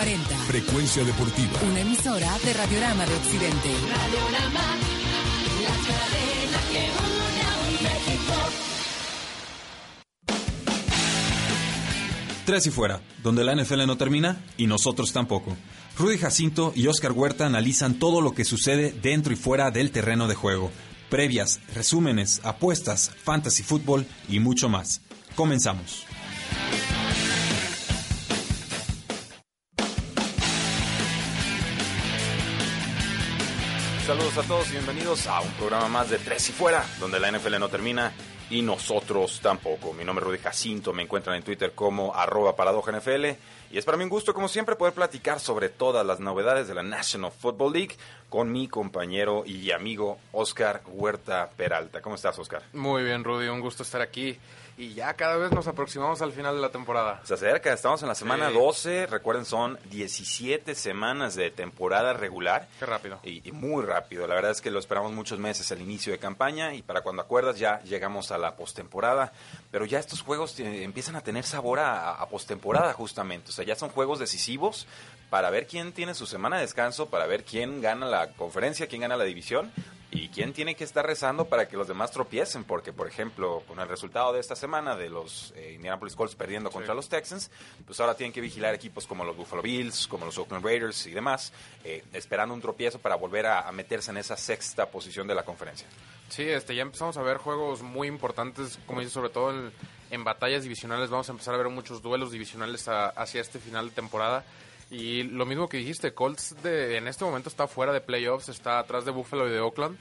1340. Frecuencia deportiva. Una emisora de Radiorama de Occidente. Radiorama, la cadena que une a un México. Tres y fuera, donde la NFL no termina y nosotros tampoco. Rudy Jacinto y Oscar Huerta analizan todo lo que sucede dentro y fuera del terreno de juego. Previas, resúmenes, apuestas, fantasy fútbol y mucho más. Comenzamos. Saludos a todos y bienvenidos a un programa más de Tres y Fuera, donde la NFL no termina y nosotros tampoco. Mi nombre es Rudy Jacinto, me encuentran en Twitter como arroba paradoja NFL y es para mí un gusto, como siempre, poder platicar sobre todas las novedades de la National Football League con mi compañero y amigo Oscar Huerta Peralta. ¿Cómo estás, Oscar? Muy bien, Rudy, un gusto estar aquí. Y ya cada vez nos aproximamos al final de la temporada. Se acerca, estamos en la semana Sí. 12, recuerden son 17 semanas de temporada regular. Qué rápido. Y, y muy rápido, la verdad es que lo esperamos muchos meses el inicio de campaña y para cuando acuerdas ya llegamos a la postemporada, pero ya estos juegos eh, empiezan a tener sabor a, a postemporada justamente, o sea, ya son juegos decisivos para ver quién tiene su semana de descanso, para ver quién gana la conferencia, quién gana la división y quién tiene que estar rezando para que los demás tropiecen, porque por ejemplo, con el resultado de esta semana de los eh, Indianapolis Colts perdiendo contra los Texans, pues ahora tienen que vigilar equipos como los Buffalo Bills, como los Oakland Raiders y demás, eh, esperando un tropiezo para volver a, a meterse en esa sexta posición de la conferencia. Sí, este, ya empezamos a ver juegos muy importantes, como dices, sobre todo en, en batallas divisionales. Vamos a empezar a ver muchos duelos divisionales a- hacia este final de temporada. Y lo mismo que dijiste, Colts de, en este momento está fuera de playoffs, está atrás de Buffalo y de Oakland.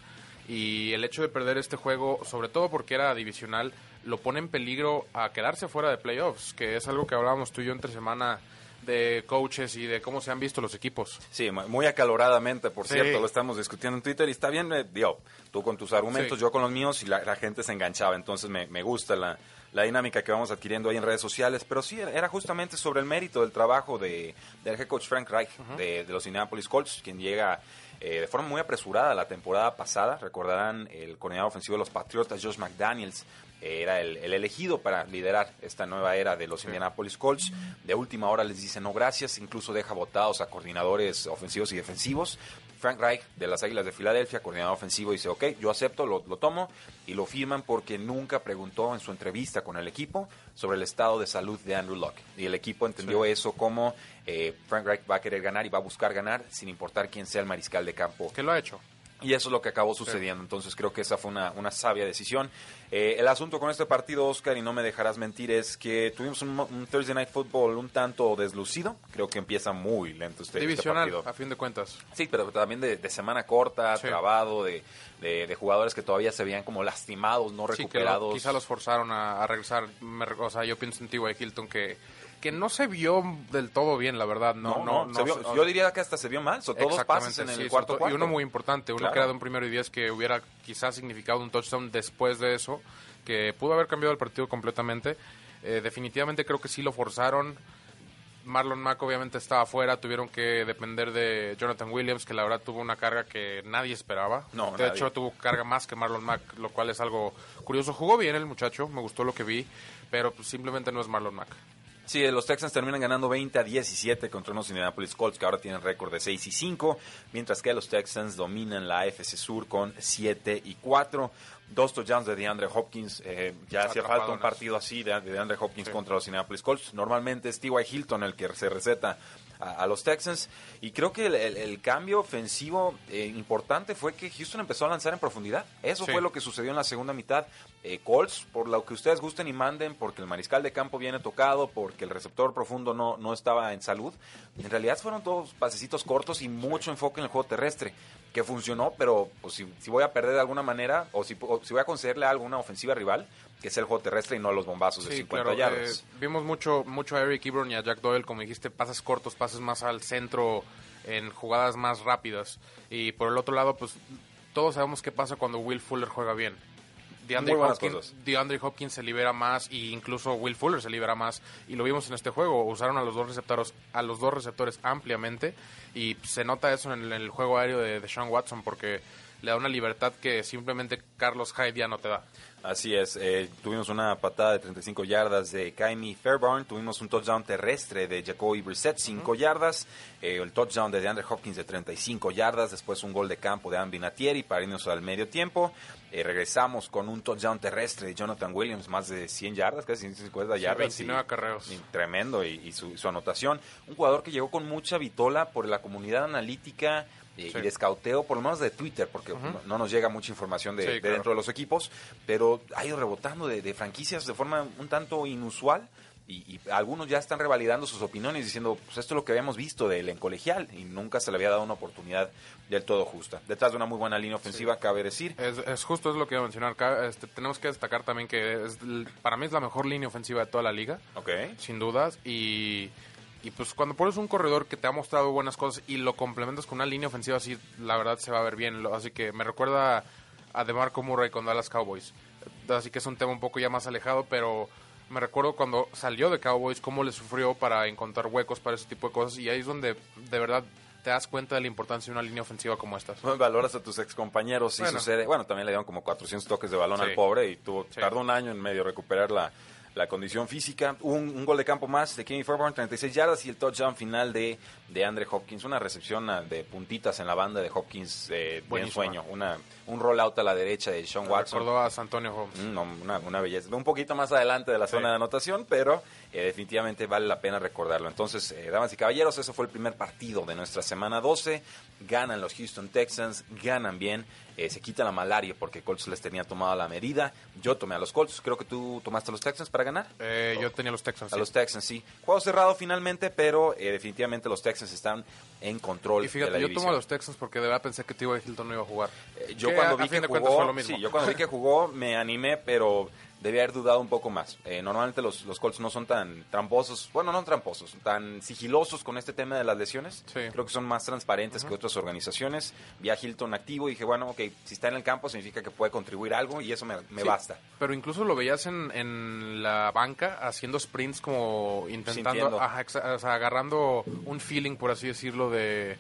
Y el hecho de perder este juego, sobre todo porque era divisional, lo pone en peligro a quedarse fuera de playoffs, que es algo que hablábamos tú y yo entre semana de coaches y de cómo se han visto los equipos. Sí, mu- muy acaloradamente, por Sí. cierto, lo estamos discutiendo en Twitter y está bien, eh, digo, tú con tus argumentos, Sí. yo con los míos y la, la gente se enganchaba, entonces me, me gusta la, la dinámica que vamos adquiriendo ahí en redes sociales, pero sí, era justamente sobre el mérito del trabajo de, del head coach Frank Reich de, de los Indianapolis Colts, quien llega eh, de forma muy apresurada la temporada pasada, recordarán el coordinador ofensivo de los Patriotas, Josh McDaniels, era el, el elegido para liderar esta nueva era de los Indianapolis Colts. De última hora les dice no gracias, incluso deja votados a coordinadores ofensivos y defensivos. Frank Reich de las Águilas de Filadelfia, coordinador ofensivo, dice, ok, yo acepto, lo, lo tomo y lo firman porque nunca preguntó en su entrevista con el equipo sobre el estado de salud de Andrew Luck. Y el equipo entendió eso como eh, Frank Reich va a querer ganar y va a buscar ganar sin importar quién sea el mariscal de campo ¿Qué lo ha hecho? Y eso es lo que acabó sucediendo. Entonces creo que esa fue una, una sabia decisión. Eh, el asunto con este partido, Oscar, y no me dejarás mentir, es que tuvimos un, Thursday Night Football un tanto deslucido. Creo que empieza muy lento este, este Divisional, partido. a fin de cuentas. Sí, pero también de, de semana corta, Sí. trabado, de, de, de jugadores que todavía se veían como lastimados, no Sí, que lo- recuperados. quizá los forzaron a, a regresar. Me o sea, yo pienso en T.Y. Hilton que, que no se vio del todo bien, la verdad. No, no, no, se vio- se- yo diría que hasta se vio mal. Son todos pases en el sí, cuarto. Y uno muy importante, uno Claro. que era de un primero y diez que hubiera quizás significado un touchdown después de eso, que pudo haber cambiado el partido completamente. Eh, definitivamente creo que sí lo forzaron. Marlon Mack obviamente estaba afuera, tuvieron que depender de Jonathan Williams, que la verdad tuvo una carga que nadie esperaba. No, de nadie. hecho, tuvo carga más que Marlon Mack, lo cual es algo curioso. Jugó bien el muchacho, me gustó lo que vi, pero pues, simplemente no es Marlon Mack. Sí, los Texans terminan ganando 20 a 17 contra unos Indianapolis Colts que ahora tienen récord de 6 y 5, mientras que los Texans dominan la AFC Sur con 7 y 4. Dos touchdowns de DeAndre Hopkins. eh, ya hacía falta un partido así de, de DeAndre Hopkins Sí. contra los Indianapolis Colts. Normalmente es T.Y. Hilton el que se receta a, a los Texans. Y creo que el, el- el cambio ofensivo eh, importante fue que Houston empezó a lanzar en profundidad. Eso Sí. fue lo que sucedió en la segunda mitad. Eh, Colts, por lo que ustedes gusten y manden, porque el mariscal de campo viene tocado, porque el receptor profundo no, no estaba en salud. En realidad fueron todos pasecitos cortos y mucho enfoque en el juego terrestre, que funcionó, pero pues, si, si voy a perder de alguna manera, o si, o si voy a concederle algo a una ofensiva rival, que sea el juego terrestre y no los bombazos de Sí, 50 claro. yardas. eh, vimos mucho, mucho a Eric Ebron y a Jack Doyle, como dijiste, pases cortos, pases más al centro, en jugadas más rápidas. Y por el otro lado, pues todos sabemos qué pasa cuando Will Fuller juega bien. DeAndre Hopkins. DeAndre Hopkins se libera más y incluso Will Fuller se libera más. Y lo vimos en este juego usaron a los dos receptores a los dos receptores ampliamente. Y se nota eso en el, en el juego aéreo de, de Sean Watson porque le da una libertad que simplemente Carlos Hyde ya no te da Así es, eh, tuvimos una patada de 35 yardas de Kaimi Fairbairn, tuvimos un touchdown terrestre de Jacoby Brissett, 5 yardas, eh, el touchdown de DeAndre Hopkins de 35 yardas, después un gol de campo de Andy Natieri para irnos al medio tiempo, Eh, regresamos con un touchdown terrestre de Jonathan Williams, más de 100 yardas, casi 150 Sí, yardas. 29 acarreos. y tremendo, y, y su, su anotación. Un jugador que llegó con mucha vitola por la comunidad analítica eh, Sí. y de escauteo, por lo menos de Twitter, porque no, no nos llega mucha información de, Sí, de claro. dentro de los equipos, pero ha ido rebotando de, de franquicias de forma un tanto inusual. Y, y algunos ya están revalidando sus opiniones diciendo, pues esto es lo que habíamos visto de él en colegial y nunca se le había dado una oportunidad del todo justa. Detrás de una muy buena línea ofensiva, cabe decir. Es, es justo es lo que iba a mencionar. Este, tenemos que destacar también que es para mí es la mejor línea ofensiva de toda la liga, Ok. sin dudas. Y, y pues cuando pones un corredor que te ha mostrado buenas cosas y lo complementas con una línea ofensiva así, la verdad se va a ver bien. Así que me recuerda a DeMarco Murray con Dallas Cowboys. Así que es un tema un poco ya más alejado, pero me recuerdo cuando salió de Cowboys cómo le sufrió para encontrar huecos para ese tipo de cosas y ahí es donde de verdad te das cuenta de la importancia de una línea ofensiva como estas. Valoras a tus ex compañeros, sí Bueno. sucede. Bueno, también le dieron como 400 toques de balón Sí. al pobre y tuvo, Sí. tardó un año en medio recuperar la, la condición física. Un, un gol de campo más de Kenny Fairbairn, 36 yardas y el touchdown final de, de Andre Hopkins. Una recepción de puntitas en la banda de Hopkins eh, de Buenísima. ensueño. Una, un rollout a la derecha de Sean Watson. recordó a San Antonio Holmes. Mm, no, una, una belleza. Un poquito más adelante de la Sí. zona de anotación, pero eh, definitivamente vale la pena recordarlo. Entonces, eh, damas y caballeros, ese fue el primer partido de nuestra semana 12. Ganan los Houston Texans, ganan bien. Eh, se quita la malaria porque Colts les tenía tomada la medida. Yo tomé a los Colts. Creo que tú tomaste a los Texans para ganar. Eh, yo tenía los Texans. A sí. los Texans, sí. Juego cerrado finalmente, pero eh, definitivamente los Texans están en control Y de fíjate, la yo división. tomo a los Texans porque de verdad pensé que T.Y. Hilton no iba a jugar. Eh, Yo Que cuando a- vi a que jugó, sí, yo cuando vi que jugó me animé, pero debía haber dudado un poco más. Eh, normalmente los, los Colts no son tan tramposos, bueno, no tramposos, tan sigilosos con este tema de las lesiones. Sí. Creo que son más transparentes que otras organizaciones. Vi a Hilton activo y dije, bueno, ok, si está en el campo significa que puede contribuir algo y eso me, me Sí, basta. Pero incluso lo veías en, en la banca haciendo sprints como intentando, ajá, exa- o sea, agarrando un feeling, por así decirlo, de,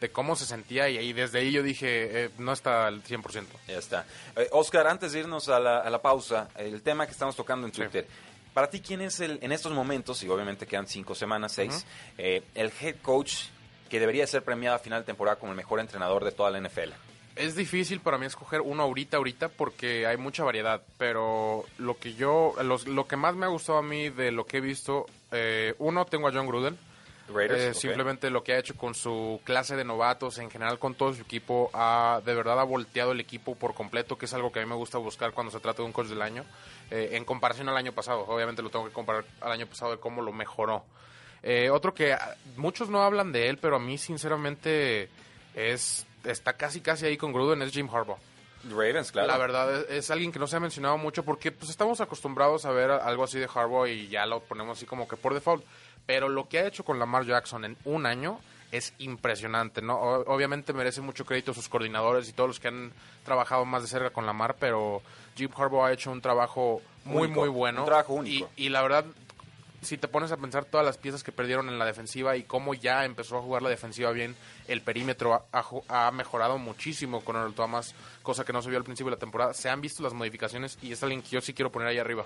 de cómo se sentía y ahí desde ahí yo dije, eh, no está al 100%. Ya está. Eh, Oscar, antes de irnos a la, a la pausa, el tema que estamos tocando en Sí. Twitter. Para ti, ¿quién es el, en estos momentos, y obviamente quedan cinco semanas, seis, eh, el head coach que debería ser premiado a final de temporada como el mejor entrenador de toda la NFL? Es difícil para mí escoger uno ahorita, ahorita, porque hay mucha variedad. Pero lo que yo, los- lo que más me ha gustado a mí de lo que he visto, eh, uno, tengo a John Gruden. Raiders, Eh. Simplemente lo que ha hecho con su clase de novatos, en general con todo su equipo, ha, de verdad ha volteado el equipo por completo, que es algo que a mí me gusta buscar cuando se trata de un coach del año, eh, en comparación al año pasado. Obviamente lo tengo que comparar al año pasado de cómo lo mejoró. Eh, otro que ah, muchos no hablan de él, pero a mí sinceramente es está casi casi ahí con Gruden, es Jim Harbaugh. Ravens, claro. La verdad es, es alguien que no se ha mencionado mucho porque pues estamos acostumbrados a ver algo así de Harbaugh y ya lo ponemos así como que por default. Pero lo que ha hecho con Lamar Jackson en un año es impresionante, ¿no? Obviamente merece mucho crédito sus coordinadores y todos los que han trabajado más de cerca con Lamar, pero Jim Harbaugh ha hecho un trabajo muy, Único, muy bueno. un trabajo único. Y, y la verdad, si te pones a pensar todas las piezas que perdieron en la defensiva y cómo ya empezó a jugar la defensiva bien, el perímetro ha, ha mejorado muchísimo con Earl Thomas, cosa que no se vio al principio de la temporada. Se han visto las modificaciones y es alguien que yo sí quiero poner ahí arriba.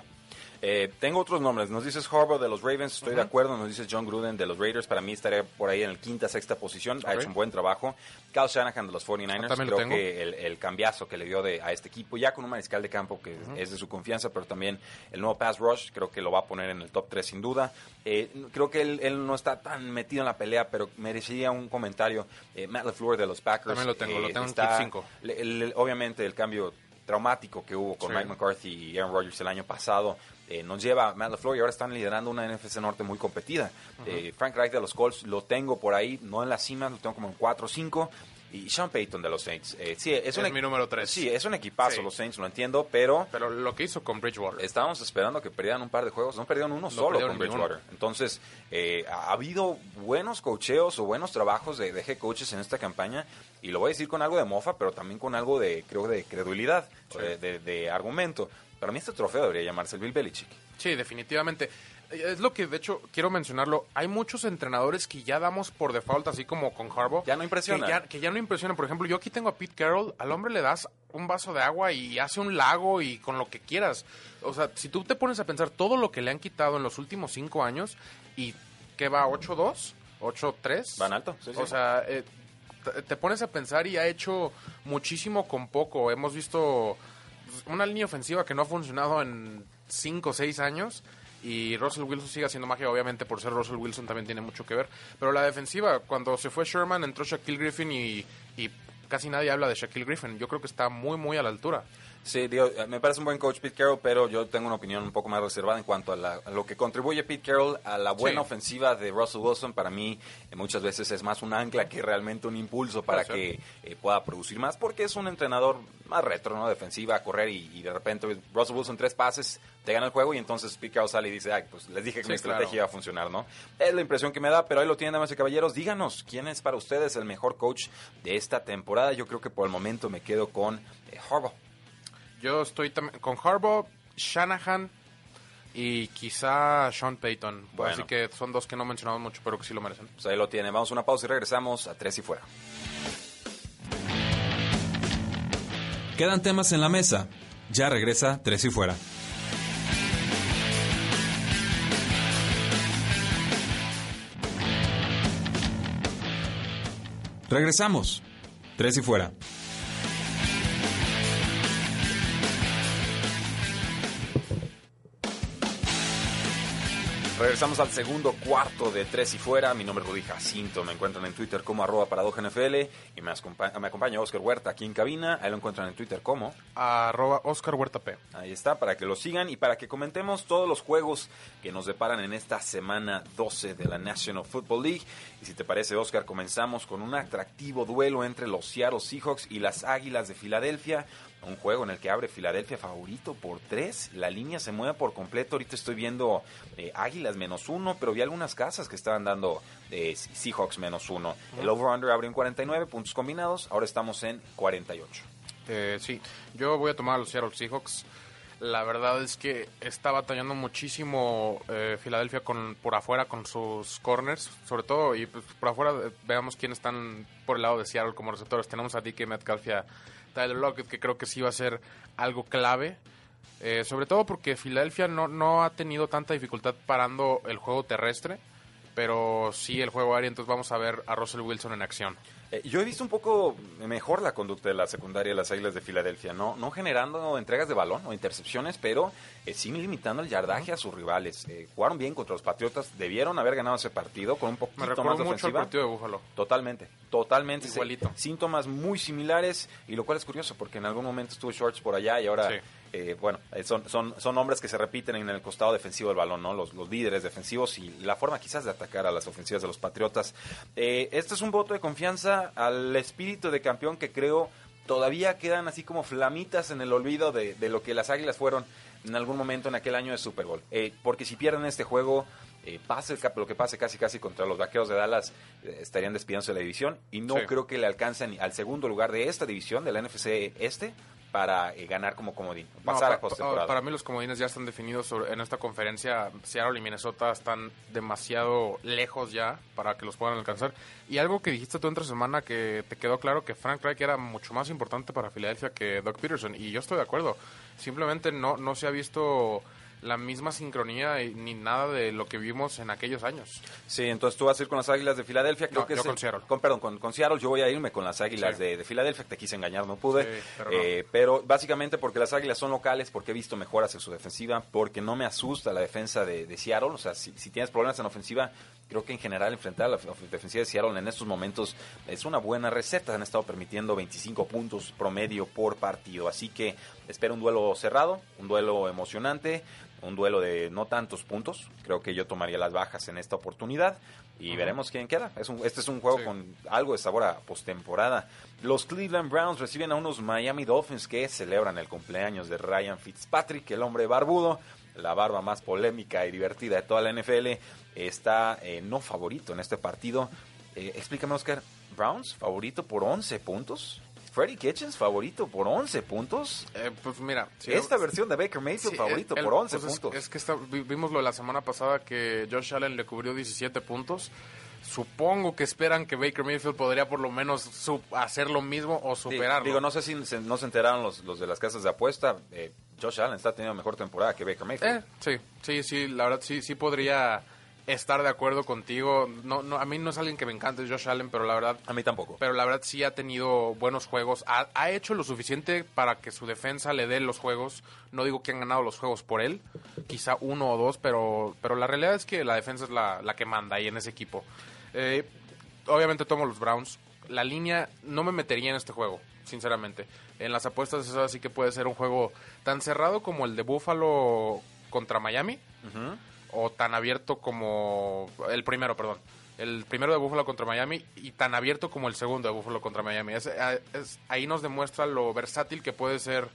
Eh, tengo otros nombres. Nos dices Harbaugh de los Ravens, estoy de acuerdo. Nos dices John Gruden de los Raiders. Para mí estaría por ahí en el quinta, sexta posición. Ha Ok. hecho un buen trabajo. Kyle Shanahan de los 49ers. También lo Creo tengo. que el, el cambiazo que le dio de, a este equipo, ya con un mariscal de campo que es de su confianza, pero también el nuevo pass rush, creo que lo va a poner en el top 3 sin duda. Eh, creo que él, él no está tan metido en la pelea, pero merecería un comentario. Eh, Matt LaFleur de los Packers. También lo tengo, lo tengo en está- clip cinco. le- el- obviamente el cambio traumático que hubo con Sí. Mike McCarthy y Aaron Rodgers el año pasado eh, nos lleva a Matt LaFleur y ahora están liderando una NFC Norte muy competida. Eh, Frank Reich de los Colts lo tengo por ahí, no en la cima, lo tengo como en 4 o 5. Y Sean Payton de los Saints. eh, sí, es, Es un, mi número tres. Sí, es un equipazo Sí. los Saints, lo entiendo, pero Pero lo que hizo con Bridgewater. estábamos esperando que perdieran un par de juegos. No perdieron uno solo perdieron con uno. Bridgewater. Entonces, eh, ha ha habido buenos cocheos o buenos trabajos de, de head coaches en esta campaña. Y lo voy a decir con algo de mofa, pero también con algo de, creo, de credulidad, de, de- de argumento. Para mí este trofeo debería llamarse el Bill Belichick. Sí, definitivamente. Es lo que, de hecho, quiero mencionarlo. Hay muchos entrenadores que ya damos por default, así como con Harbaugh. Ya no impresionan. Que ya, que ya no impresionan. Por ejemplo, yo aquí tengo a Pete Carroll. Al hombre le das un vaso de agua y hace un lago y con lo que quieras. O sea, si tú te pones a pensar todo lo que le han quitado en los últimos cinco años y que va 8-2, 8-3. Van alto, sí, sí. O sea, eh, te- te pones a pensar y ha hecho muchísimo con poco. Hemos visto una línea ofensiva que no ha funcionado en 5 o 6 años. Y Russell Wilson sigue haciendo magia, obviamente por ser Russell Wilson también tiene mucho que ver. Pero la defensiva, cuando se fue Sherman, entró Shaquille Griffin y, y casi nadie habla de Shaquille Griffin. Yo creo que está muy, muy a la altura. Sí, digo, eh, me parece un buen coach Pete Carroll, pero yo tengo una opinión un poco más reservada en cuanto a, la- a lo que contribuye Pete Carroll a la buena Sí. ofensiva de Russell Wilson. Para mí, eh, muchas veces es más un ancla que realmente un impulso para que eh, pueda producir más, porque es un entrenador más retro, ¿no? Defensiva, a correr y, y de repente Russell Wilson tres pases, te gana el juego y entonces Pete Carroll sale y dice, ay, pues les dije que Sí, mi claro. estrategia iba a funcionar, ¿no? Es la impresión que me da, pero ahí lo tienen, damas y caballeros. Díganos, ¿quién es para ustedes el mejor coach de esta temporada? Yo creo que por el momento me quedo con eh, Harbaugh. Yo estoy también con Harbaugh, Shanahan y quizá Sean Payton. Bueno. Así que son dos que no mencionamos mucho, pero que sí lo merecen. Pues ahí lo tienen. Vamos a una pausa y regresamos a Tres y Fuera. Quedan temas en la mesa. Ya regresa Tres y Fuera. Regresamos. Tres y Fuera. Regresamos al segundo cuarto de Tres y Fuera. Mi nombre es Rudy Jacinto. Me encuentran en Twitter como arroba paradojanfl y me, acompa- me acompaña Oscar Huerta aquí en cabina. Ahí lo encuentran en Twitter como. Arroba Oscar Huerta P. Ahí está, para que lo sigan y para que comentemos todos los juegos que nos deparan en esta semana 12 de la National Football League. Y si te parece, Oscar, comenzamos con un atractivo duelo entre los Seattle Seahawks y las Águilas de Filadelfia. Un juego en el que abre Filadelfia favorito por tres. La línea se mueve por completo. Ahorita estoy viendo eh, Águilas menos uno, pero vi algunas casas que estaban dando eh, Seahawks menos uno. El over-under abrió en 49 puntos combinados. Ahora estamos en 48. Eh, sí, yo voy a tomar a los Seattle Seahawks. La verdad es que está batallando muchísimo Filadelfia con, por afuera con sus corners, sobre todo, y pues, por afuera veamos quiénes están por el lado de Seattle como receptores. Tenemos a DK Metcalf y a Tyler Lockett, que creo que sí va a ser algo clave. Eh, sobre todo porque Filadelfia no, no ha tenido tanta dificultad parando el juego terrestre, pero sí el juego aéreo, entonces vamos a ver a Russell Wilson en acción. Eh, yo he visto un poco mejor la conducta de la secundaria de las Águilas de Filadelfia, no, no generando entregas de balón o intercepciones, pero eh, sí limitando el yardaje a sus rivales. Eh, jugaron bien contra los Patriotas, debieron haber ganado ese partido con un Me poquito más de mucho ofensiva. partido de Búfalo. Totalmente, totalmente. sí. Síntomas muy similares y lo cual es curioso porque en algún momento estuvo Shorts por allá y ahora, Sí. Eh, bueno, eh, son, son, son hombres que se repiten en el costado defensivo del balón, ¿no? Los, los líderes defensivos y la forma quizás de atacar a las ofensivas de los Patriotas. Eh, este es un voto de confianza al espíritu de campeón que creo todavía quedan así como flamitas en el olvido de, de lo que las Águilas fueron en algún momento en aquel año de Super Bowl. Eh, porque si pierden este juego, eh, pase lo que pase casi casi contra los vaqueros de Dallas, eh, estarían despidiéndose de la división y no Sí. creo que le alcancen al segundo lugar de esta división, de la NFC Este, para eh, ganar como comodín, pasar pa- a postemporada. Para mí los comodines ya están definidos sobre- en esta conferencia. Seattle y Minnesota están demasiado lejos ya para que los puedan alcanzar. Y algo que dijiste tú entre semana que te quedó claro que Frank Reich era mucho más importante para Filadelfia que Doug Peterson. Y yo estoy de acuerdo. Simplemente no, no se ha visto la misma sincronía y- ni nada de lo que vimos en aquellos años. Sí, entonces tú vas a ir con las Águilas de Filadelfia. Creo No, que yo es con el- Seattle. Con, perdón, con, con Seattle yo voy a irme con las Águilas Sí. de, de Filadelfia. Te quise engañar, no pude. Sí, pero no. Eh, pero básicamente porque las Águilas son locales, porque he visto mejoras en su defensiva, porque no me asusta la defensa de, de Seattle. O sea, si, si tienes problemas en ofensiva, Creo que en general enfrentar a la defensiva de Seattle en estos momentos es una buena receta. Han estado permitiendo 25 puntos promedio por partido. Así que espero un duelo cerrado, un duelo emocionante, un duelo de no tantos puntos. Creo que yo tomaría las bajas en esta oportunidad y veremos quién queda. Es un- este es un juego Sí. con algo de sabor a postemporada. Los Cleveland Browns reciben a unos Miami Dolphins que celebran el cumpleaños de Ryan Fitzpatrick, el hombre barbudo, la barba más polémica y divertida de toda la NFL. Está eh, no favorito en este partido. Eh, explícame, Oscar. Browns favorito por 11 puntos. Freddy Kitchens favorito por 11 puntos. Eh, pues mira, si- Esta versión de Baker Mayfield Sí, favorito el- por 11 pues es- puntos. Es, que está- vi- vimos lo de la semana pasada que Josh Allen le cubrió 17 puntos. Supongo que esperan que Baker Mayfield podría por lo menos hacer lo mismo o Sí, superarlo. digo, no sé si se, no se enteraron los, los de las casas de apuesta. eh, Josh Allen está teniendo mejor temporada que Baker Mayfield. Eh, sí, sí, sí, la verdad sí, sí podría estar de acuerdo contigo. No, no, a mí no es alguien que me encante Josh Allen, pero la verdad, A mí tampoco. pero la verdad sí ha tenido buenos juegos. Ha, ha hecho lo suficiente para que su defensa le dé los juegos. No digo que han ganado los juegos por él, quizá uno o dos, pero, pero la realidad es que la defensa es la, la que manda ahí en ese equipo. Eh, obviamente tomo los Browns. La línea no me metería en este juego, sinceramente. En las apuestas eso sí que puede ser un juego tan cerrado como el de Buffalo contra Miami o tan abierto como el primero, perdón. El primero de Buffalo contra Miami y tan abierto como el segundo de Buffalo contra Miami. Es- es- ahí nos demuestra lo versátil que puede ser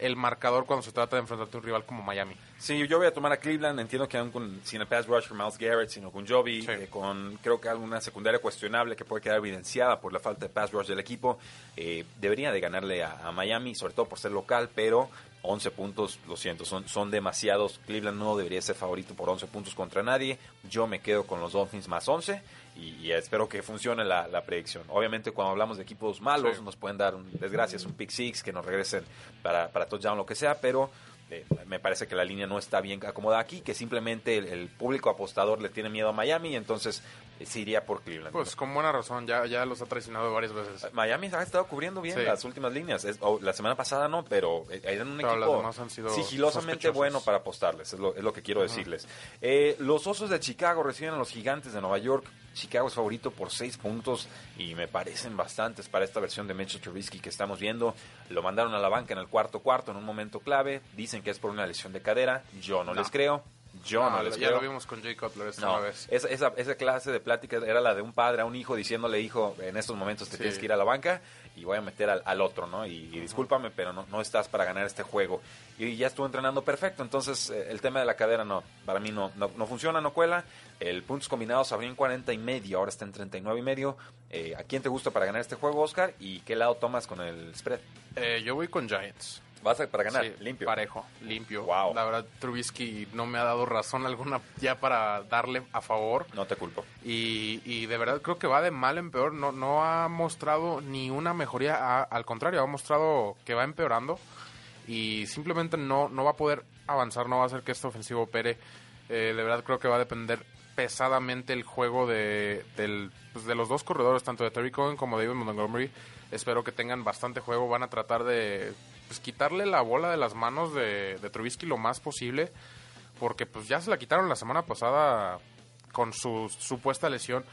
el marcador cuando se trata de enfrentarte a un rival como Miami. Sí, yo voy a tomar a Cleveland. Entiendo que aún con, sin el pass rush for Miles Garrett, sino con Joby, Sí. eh, con creo que alguna secundaria cuestionable que puede quedar evidenciada por la falta de pass rush del equipo, eh, debería de ganarle a, a Miami, sobre todo por ser local, pero 11 puntos, lo siento, son, son demasiados. Cleveland no debería ser favorito por 11 puntos contra nadie. Yo me quedo con los Dolphins más 11 y, y espero que funcione la, la predicción. Obviamente, cuando hablamos de equipos malos, Sí. nos pueden dar un, desgracias, un pick six, que nos regresen para, para touchdown, lo que sea, pero eh, me parece que la línea no está bien acomodada aquí, que simplemente el, el público apostador le tiene miedo a Miami, entonces eh, se iría por Cleveland. Pues con buena razón, ya, ya los ha traicionado varias veces. Miami ha estado cubriendo bien Sí. las últimas líneas. Es- o la semana pasada no, pero eh, eran un Pero equipo han sido sigilosamente bueno para apostarles, es lo, es lo que quiero decirles. Eh, los Osos de Chicago reciben a los Gigantes de Nueva York. Chicago es favorito por seis puntos y me parecen bastantes para esta versión de Mitchell Trubisky que estamos viendo. Lo mandaron a la banca en el cuarto cuarto en un momento clave. Dicen que es por una lesión de cadera. Yo no, No. les creo. Yo no, Ah, les ya creo. lo vimos con Jay Cutler esta No, una vez. esa, esa, esa clase de plática era la de un padre a un hijo diciéndole, hijo, en estos momentos te Sí. tienes que ir a la banca y voy a meter al, al otro, ¿no? Y, y discúlpame, pero no, no estás para ganar este juego. Y ya estuvo entrenando perfecto, entonces eh, el tema de la cadera no, para mí no, no, no funciona, no cuela. El puntos combinados abrió en 40 y medio, ahora está en 39 y medio. Eh, ¿A quién te gusta para ganar este juego, Oscar? ¿Y qué lado tomas con el spread? Eh, yo voy con Giants. Vas a para ganar, Sí, limpio. Parejo, limpio. Wow. La verdad, Trubisky no me ha dado razón alguna ya para darle a favor. No te culpo. Y, y de verdad creo que va de mal en peor. No, no ha mostrado ni una mejoría. a- al contrario, ha mostrado que va empeorando. Y simplemente no, no va a poder avanzar. No va a hacer que este ofensivo opere. Eh, de verdad creo que va a depender pesadamente el juego de, del, pues, de los dos corredores, tanto de Terry Cohen como de David Montgomery. Espero que tengan bastante juego. Van a tratar de pues, quitarle la bola de las manos de, de Trubisky lo más posible. Porque pues ya se la quitaron la semana pasada con su supuesta lesión.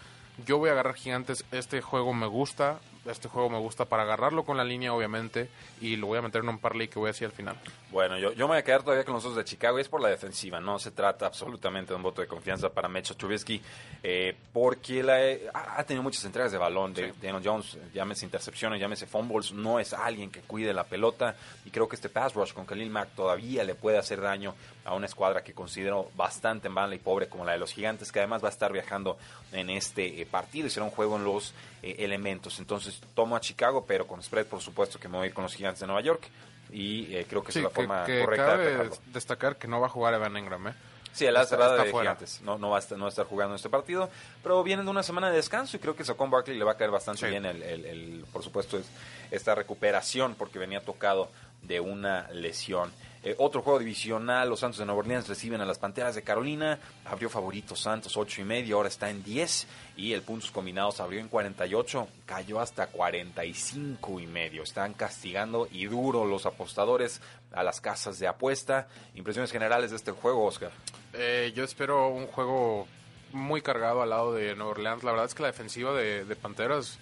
Yo voy a agarrar gigantes. Este juego me gusta. Este juego me gusta para agarrarlo con la línea, obviamente. Y lo voy a meter en un parlay que voy a decir al final. Bueno, yo, yo me voy a quedar todavía con los dos de Chicago y es por la defensiva. No se trata absolutamente de un voto de confianza para Mitchell Trubisky eh, porque la, ha, ha tenido muchas entregas de balón. De, Daniel Jones, llámese intercepciones, llámese fumbles, no es alguien que cuide la pelota y creo que este pass rush con Khalil Mack todavía le puede hacer daño a una escuadra que considero bastante mala y pobre como la de los gigantes, que además va a estar viajando en este eh, partido y será un juego en los eh, elementos. Entonces tomo a Chicago, pero con spread por supuesto que me voy a ir con los gigantes de Nueva York y eh, creo que es la forma correcta de atacarlo. destacar que no va a jugar Evan Engram, ¿eh? Sí, el ala cerrada de fuera. Gigantes. No, no, va a estar, no va a estar jugando este partido. Pero vienen de una semana de descanso y creo que Saquon Barkley le va a caer bastante Sí. bien, el, el- el- por supuesto, es- esta recuperación porque venía tocado de una lesión. Eh, otro juego divisional, los Santos de Nueva Orleans reciben a las Panteras de Carolina. Abrió favorito Santos 8 y medio, ahora está en 10. Y el puntos combinados abrió en 48, cayó hasta 45 y medio. Están castigando y duro los apostadores a las casas de apuesta. Impresiones generales de este juego, Oscar. Eh, yo espero un juego muy cargado al lado de Nueva Orleans. La verdad es que la defensiva de, de Panteras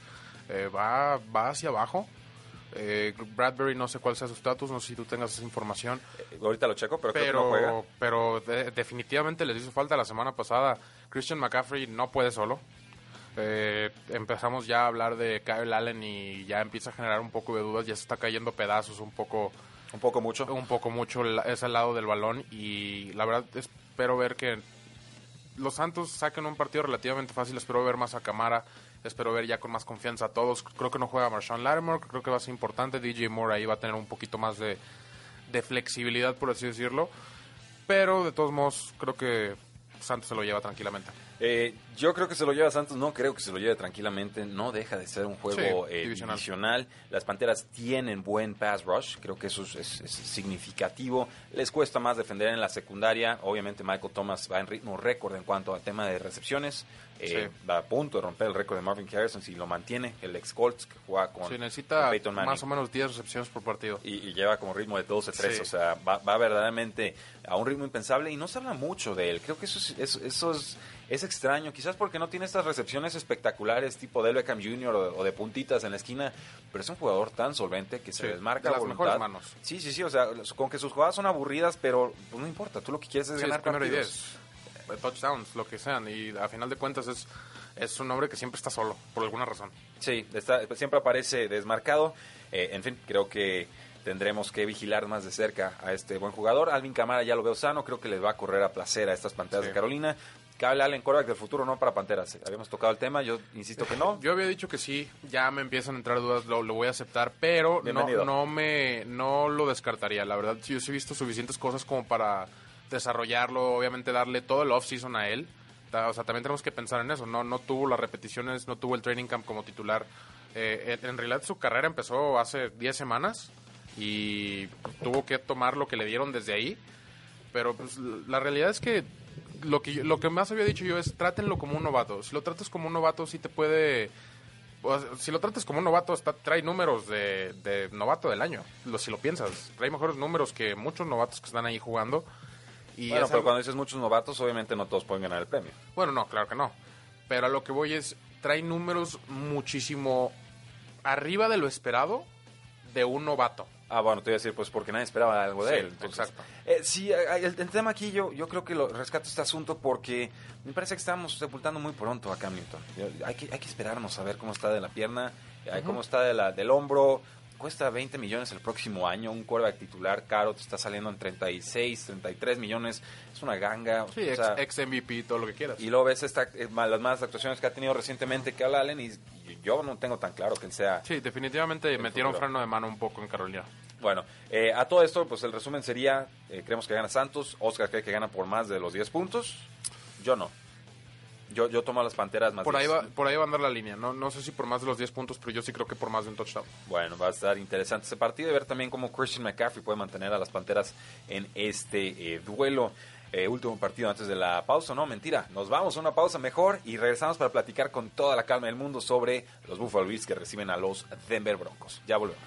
eh, va, va hacia abajo. Eh, Bradbury no sé cuál sea su estatus, no sé si tú tengas esa información. Eh, ahorita lo checo, pero, creo que no juega. pero, pero de- definitivamente les hizo falta la semana pasada. Christian McCaffrey no puede solo. Eh, empezamos ya a hablar de Kyle Allen y ya empieza a generar un poco de dudas, ya se está cayendo pedazos un poco Un poco mucho. un poco mucho ese lado del balón y la verdad espero ver que los Santos saquen un partido relativamente fácil, espero ver más a Camara, espero ver ya con más confianza a todos, creo que no juega Marshawn Lattimore, creo que va a ser importante, DJ Moore ahí va a tener un poquito más de, de flexibilidad por así decirlo, pero de todos modos creo que Santos se lo lleva tranquilamente. Eh, yo creo que se lo lleva Santos, no creo que se lo lleve tranquilamente, no deja de ser un juego Sí, eh, divisional. divisional. Las Panteras tienen buen pass rush, creo que eso es, es- es significativo. Les cuesta más defender en la secundaria, obviamente Michael Thomas va en ritmo récord en cuanto al tema de recepciones, Eh, Sí. va a punto de romper el récord de Marvin Harrison si lo mantiene, el ex Colts que juega con, Sí, necesita más o menos 10 recepciones por partido. y, y lleva como ritmo de 12-3, Sí. o sea, va, va verdaderamente a un ritmo impensable y no se habla mucho de él. Creo que eso es, eso, eso es, es extraño, quizás porque no tiene estas recepciones espectaculares tipo de Beckham Jr. o, o de puntitas en la esquina, pero es un jugador tan solvente que se desmarca de las voluntad. mejores manos. Sí, sí, sí, o sea, con que sus jugadas son aburridas, pero pues, no importa, tú lo que quieres es ganar partidos. 10. Touchdowns, lo que sean. Y a final de cuentas es, es un hombre que siempre está solo, por alguna razón. Sí, está, siempre aparece desmarcado. Eh, en fin, creo que tendremos que vigilar más de cerca a este buen jugador. Alvin Camara ya lo veo sano, creo que les va a correr a placer a estas Panteras Sí. de Carolina. Cable Allen, quarterback del futuro, no para Panteras. Habíamos tocado el tema, yo insisto que no. Yo había dicho que sí, ya me empiezan a entrar dudas, lo, lo voy a aceptar, pero no, no me no lo descartaría. La verdad, yo sí he visto suficientes cosas como para desarrollarlo, obviamente darle todo el off-season a él. O sea, también tenemos que pensar en eso. No, no tuvo las repeticiones, no tuvo el training camp como titular. Eh, en realidad su carrera empezó hace 10 semanas y tuvo que tomar lo que le dieron desde ahí. Pero pues, la realidad es que lo que lo que más había dicho yo es trátenlo como un novato. Si lo tratas como un novato, sí te puede. si lo tratas como un novato, está, trae números de, de novato del año. Lo, si lo piensas, trae mejores números que muchos novatos que están ahí jugando. Y bueno, pero algo- cuando dices muchos novatos, obviamente no todos pueden ganar el premio. bueno, no, claro que no. Pero a lo que voy es, trae números muchísimo arriba de lo esperado de un novato. Ah, bueno, te iba a decir, pues porque nadie esperaba algo de Sí, él. entonces. exacto. Eh, sí, eh, el, el tema aquí yo, yo creo que lo rescato este asunto porque me parece que estamos sepultando muy pronto a Cam Newton. Hay que, hay que esperarnos a ver cómo está de la pierna, eh, cómo está de la, del hombro. Cuesta 20 millones el próximo año. Un quarterback titular caro te está saliendo en 36, 33 millones. Es una ganga. Sí, ex, sea, ex MVP, todo lo que quieras. y luego ves esta, eh, las malas actuaciones que ha tenido recientemente que Allen y, y yo no tengo tan claro que él sea Sí, definitivamente metieron futuro. freno de mano un poco en Carolina. Bueno, eh, a todo esto, pues el resumen sería, eh, creemos que gana Santos, Oscar cree que gana por más de los 10 puntos, yo no. Yo, yo tomo a las Panteras más Por ahí, 10. va, por ahí va a andar la línea. No, no sé si por más de los 10 puntos, pero yo sí creo que por más de un touchdown. Bueno, va a estar interesante ese partido y ver también cómo Christian McCaffrey puede mantener a las Panteras en este eh, duelo. Eh, último partido antes de la pausa, no, mentira. Nos vamos a una pausa mejor y regresamos para platicar con toda la calma del mundo sobre los Buffalo Bills que reciben a los Denver Broncos. Ya volvemos.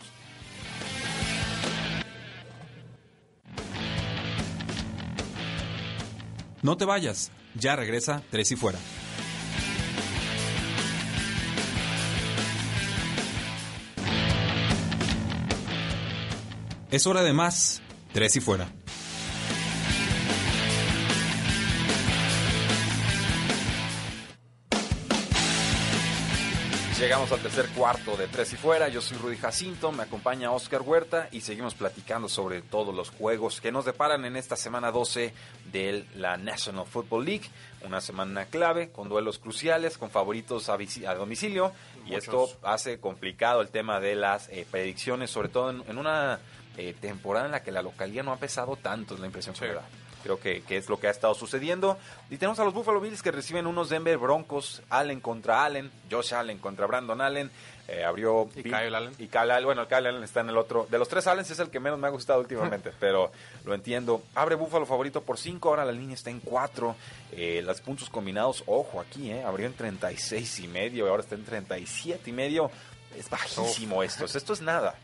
No te vayas, ya regresa Tres y Fuera. Es hora de más, Tres y Fuera. Llegamos al tercer cuarto de Tres y Fuera. Yo soy Rudy Jacinto, me acompaña Oscar Huerta y seguimos platicando sobre todos los juegos que nos deparan en esta semana 12 de la National Football League. Una semana clave, con duelos cruciales, con favoritos a, domicilio. Y esto hace complicado el tema de las eh, predicciones, sobre todo en, en una eh, temporada en la que la localía no ha pesado tanto, es la impresión que Sí. me da. Creo que, que es lo que ha estado sucediendo. Y tenemos a los Buffalo Bills que reciben unos Denver Broncos, Allen contra Allen, Josh Allen contra Brandon Allen. Eh, abrió Y Bill- Kyle Allen. Y Kyle Allen, bueno, Kyle Allen está en el otro. De los tres Allens es el que menos me ha gustado últimamente, pero lo entiendo. Abre Buffalo favorito por 5, ahora la línea está en 4. Eh, los puntos combinados, ojo aquí, eh, abrió en 36 y medio, ahora está en 37 y medio. Es bajísimo esto, esto es nada.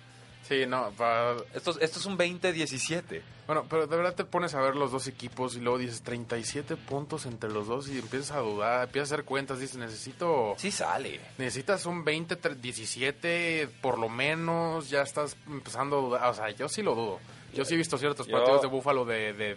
Sí, no, pa- Esto, esto es un 20-17. bueno, pero de verdad te pones a ver los dos equipos y luego dices 37 puntos entre los dos y empiezas a dudar, empiezas a hacer cuentas, dices, necesito... Sí sale. Necesitas un 20, tre- 17 por lo menos, ya estás empezando a dudar, o sea, yo sí lo dudo. Yo sí he visto ciertos Yo- partidos de Búfalo de, de,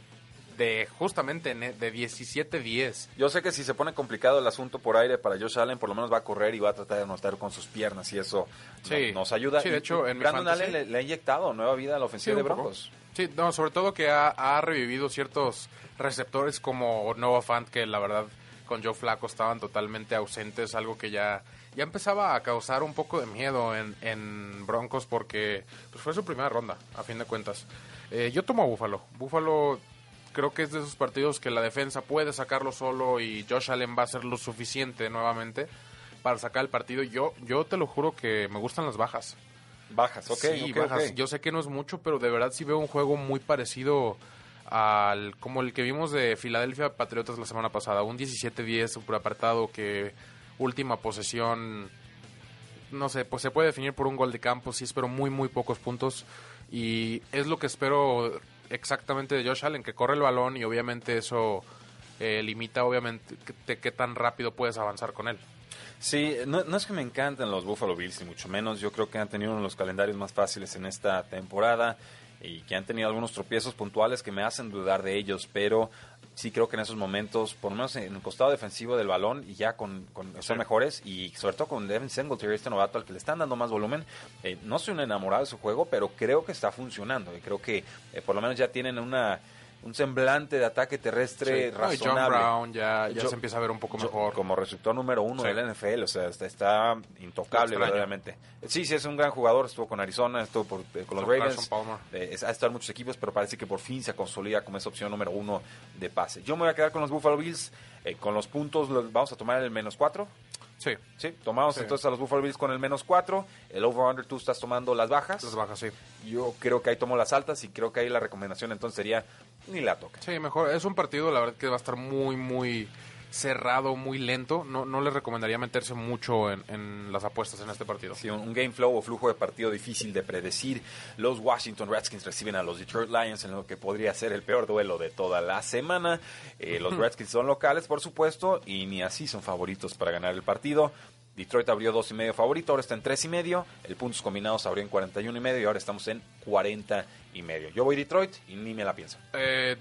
de justamente de 17-10. Yo sé que si se pone complicado el asunto por aire para Josh Allen, por lo menos va a correr y va a tratar de anotar con sus piernas y eso no- Sí. nos ayuda. Sí, de hecho, en Brandon Allen le, le ha inyectado nueva vida a la ofensiva de un poco. Broncos. Sí, no, sobre todo que ha, ha revivido ciertos receptores como Noah Fant, que la verdad con Joe Flaco estaban totalmente ausentes, algo que ya, ya empezaba a causar un poco de miedo en, en Broncos porque pues fue su primera ronda, a fin de cuentas. Eh, yo tomo a Búfalo. Búfalo creo que es de esos partidos que la defensa puede sacarlo solo y Josh Allen va a ser lo suficiente nuevamente para sacar el partido. Yo, yo te lo juro que me gustan las bajas. Bajas, ok, Sí, ok, bajas. Yo sé que no es mucho, pero de verdad sí veo un juego muy parecido al como el que vimos de Filadelfia Patriotas la semana pasada. Un 17-10 super apartado que última posesión, no sé, pues se puede definir por un gol de campo, sí espero muy, muy pocos puntos. Y es lo que espero exactamente de Josh Allen, que corre el balón y obviamente eso eh, limita obviamente qué tan rápido puedes avanzar con él. Sí, no, no es que me encanten los Buffalo Bills, ni mucho menos. Yo creo que han tenido uno de los calendarios más fáciles en esta temporada y que han tenido algunos tropiezos puntuales que me hacen dudar de ellos, pero sí creo que en esos momentos, por lo menos en el costado defensivo del balón, y ya con, con- son mejores, y sobre todo con Devin Singletary, este novato al que le están dando más volumen, eh, no soy un enamorado de su juego, pero creo que está funcionando, y creo que eh, por lo menos ya tienen una un semblante de ataque terrestre Sí. No, y John razonable. Brown ya, ya Yo- se empieza a ver un poco mejor. Como receptor número uno Sí. del NFL, o sea, está, está intocable verdaderamente. Sí, sí, es un gran jugador, estuvo con Arizona, estuvo por- eh, con los Ravens, eh, es- ha estado en muchos equipos, pero parece que por fin se consolida como esa opción número uno de pase. Yo me voy a quedar con los Buffalo Bills, eh, con los puntos los- vamos a tomar el menos cuatro. Sí, Sí, tomamos Sí. entonces a los Buffalo Bills con el menos cuatro. El over-under tú estás tomando las bajas. las bajas, sí. Yo creo que ahí tomo las altas y creo que ahí la recomendación entonces sería ni la toca. Sí, mejor. Es un partido, la verdad, que va a estar muy, muy cerrado, muy lento. No, no les recomendaría meterse mucho en, en las apuestas en este partido. Sí, un, un game flow o flujo de partido difícil de predecir. Los Washington Redskins reciben a los Detroit Lions en lo que podría ser el peor duelo de toda la semana. Eh, los Redskins son locales, por supuesto, y ni así son favoritos para ganar el partido. Detroit abrió dos y medio favorito, ahora está en tres y medio. El puntos combinados abrió en 41 y medio y ahora estamos en 40 y medio. Yo voy Detroit y ni me la pienso. Eh,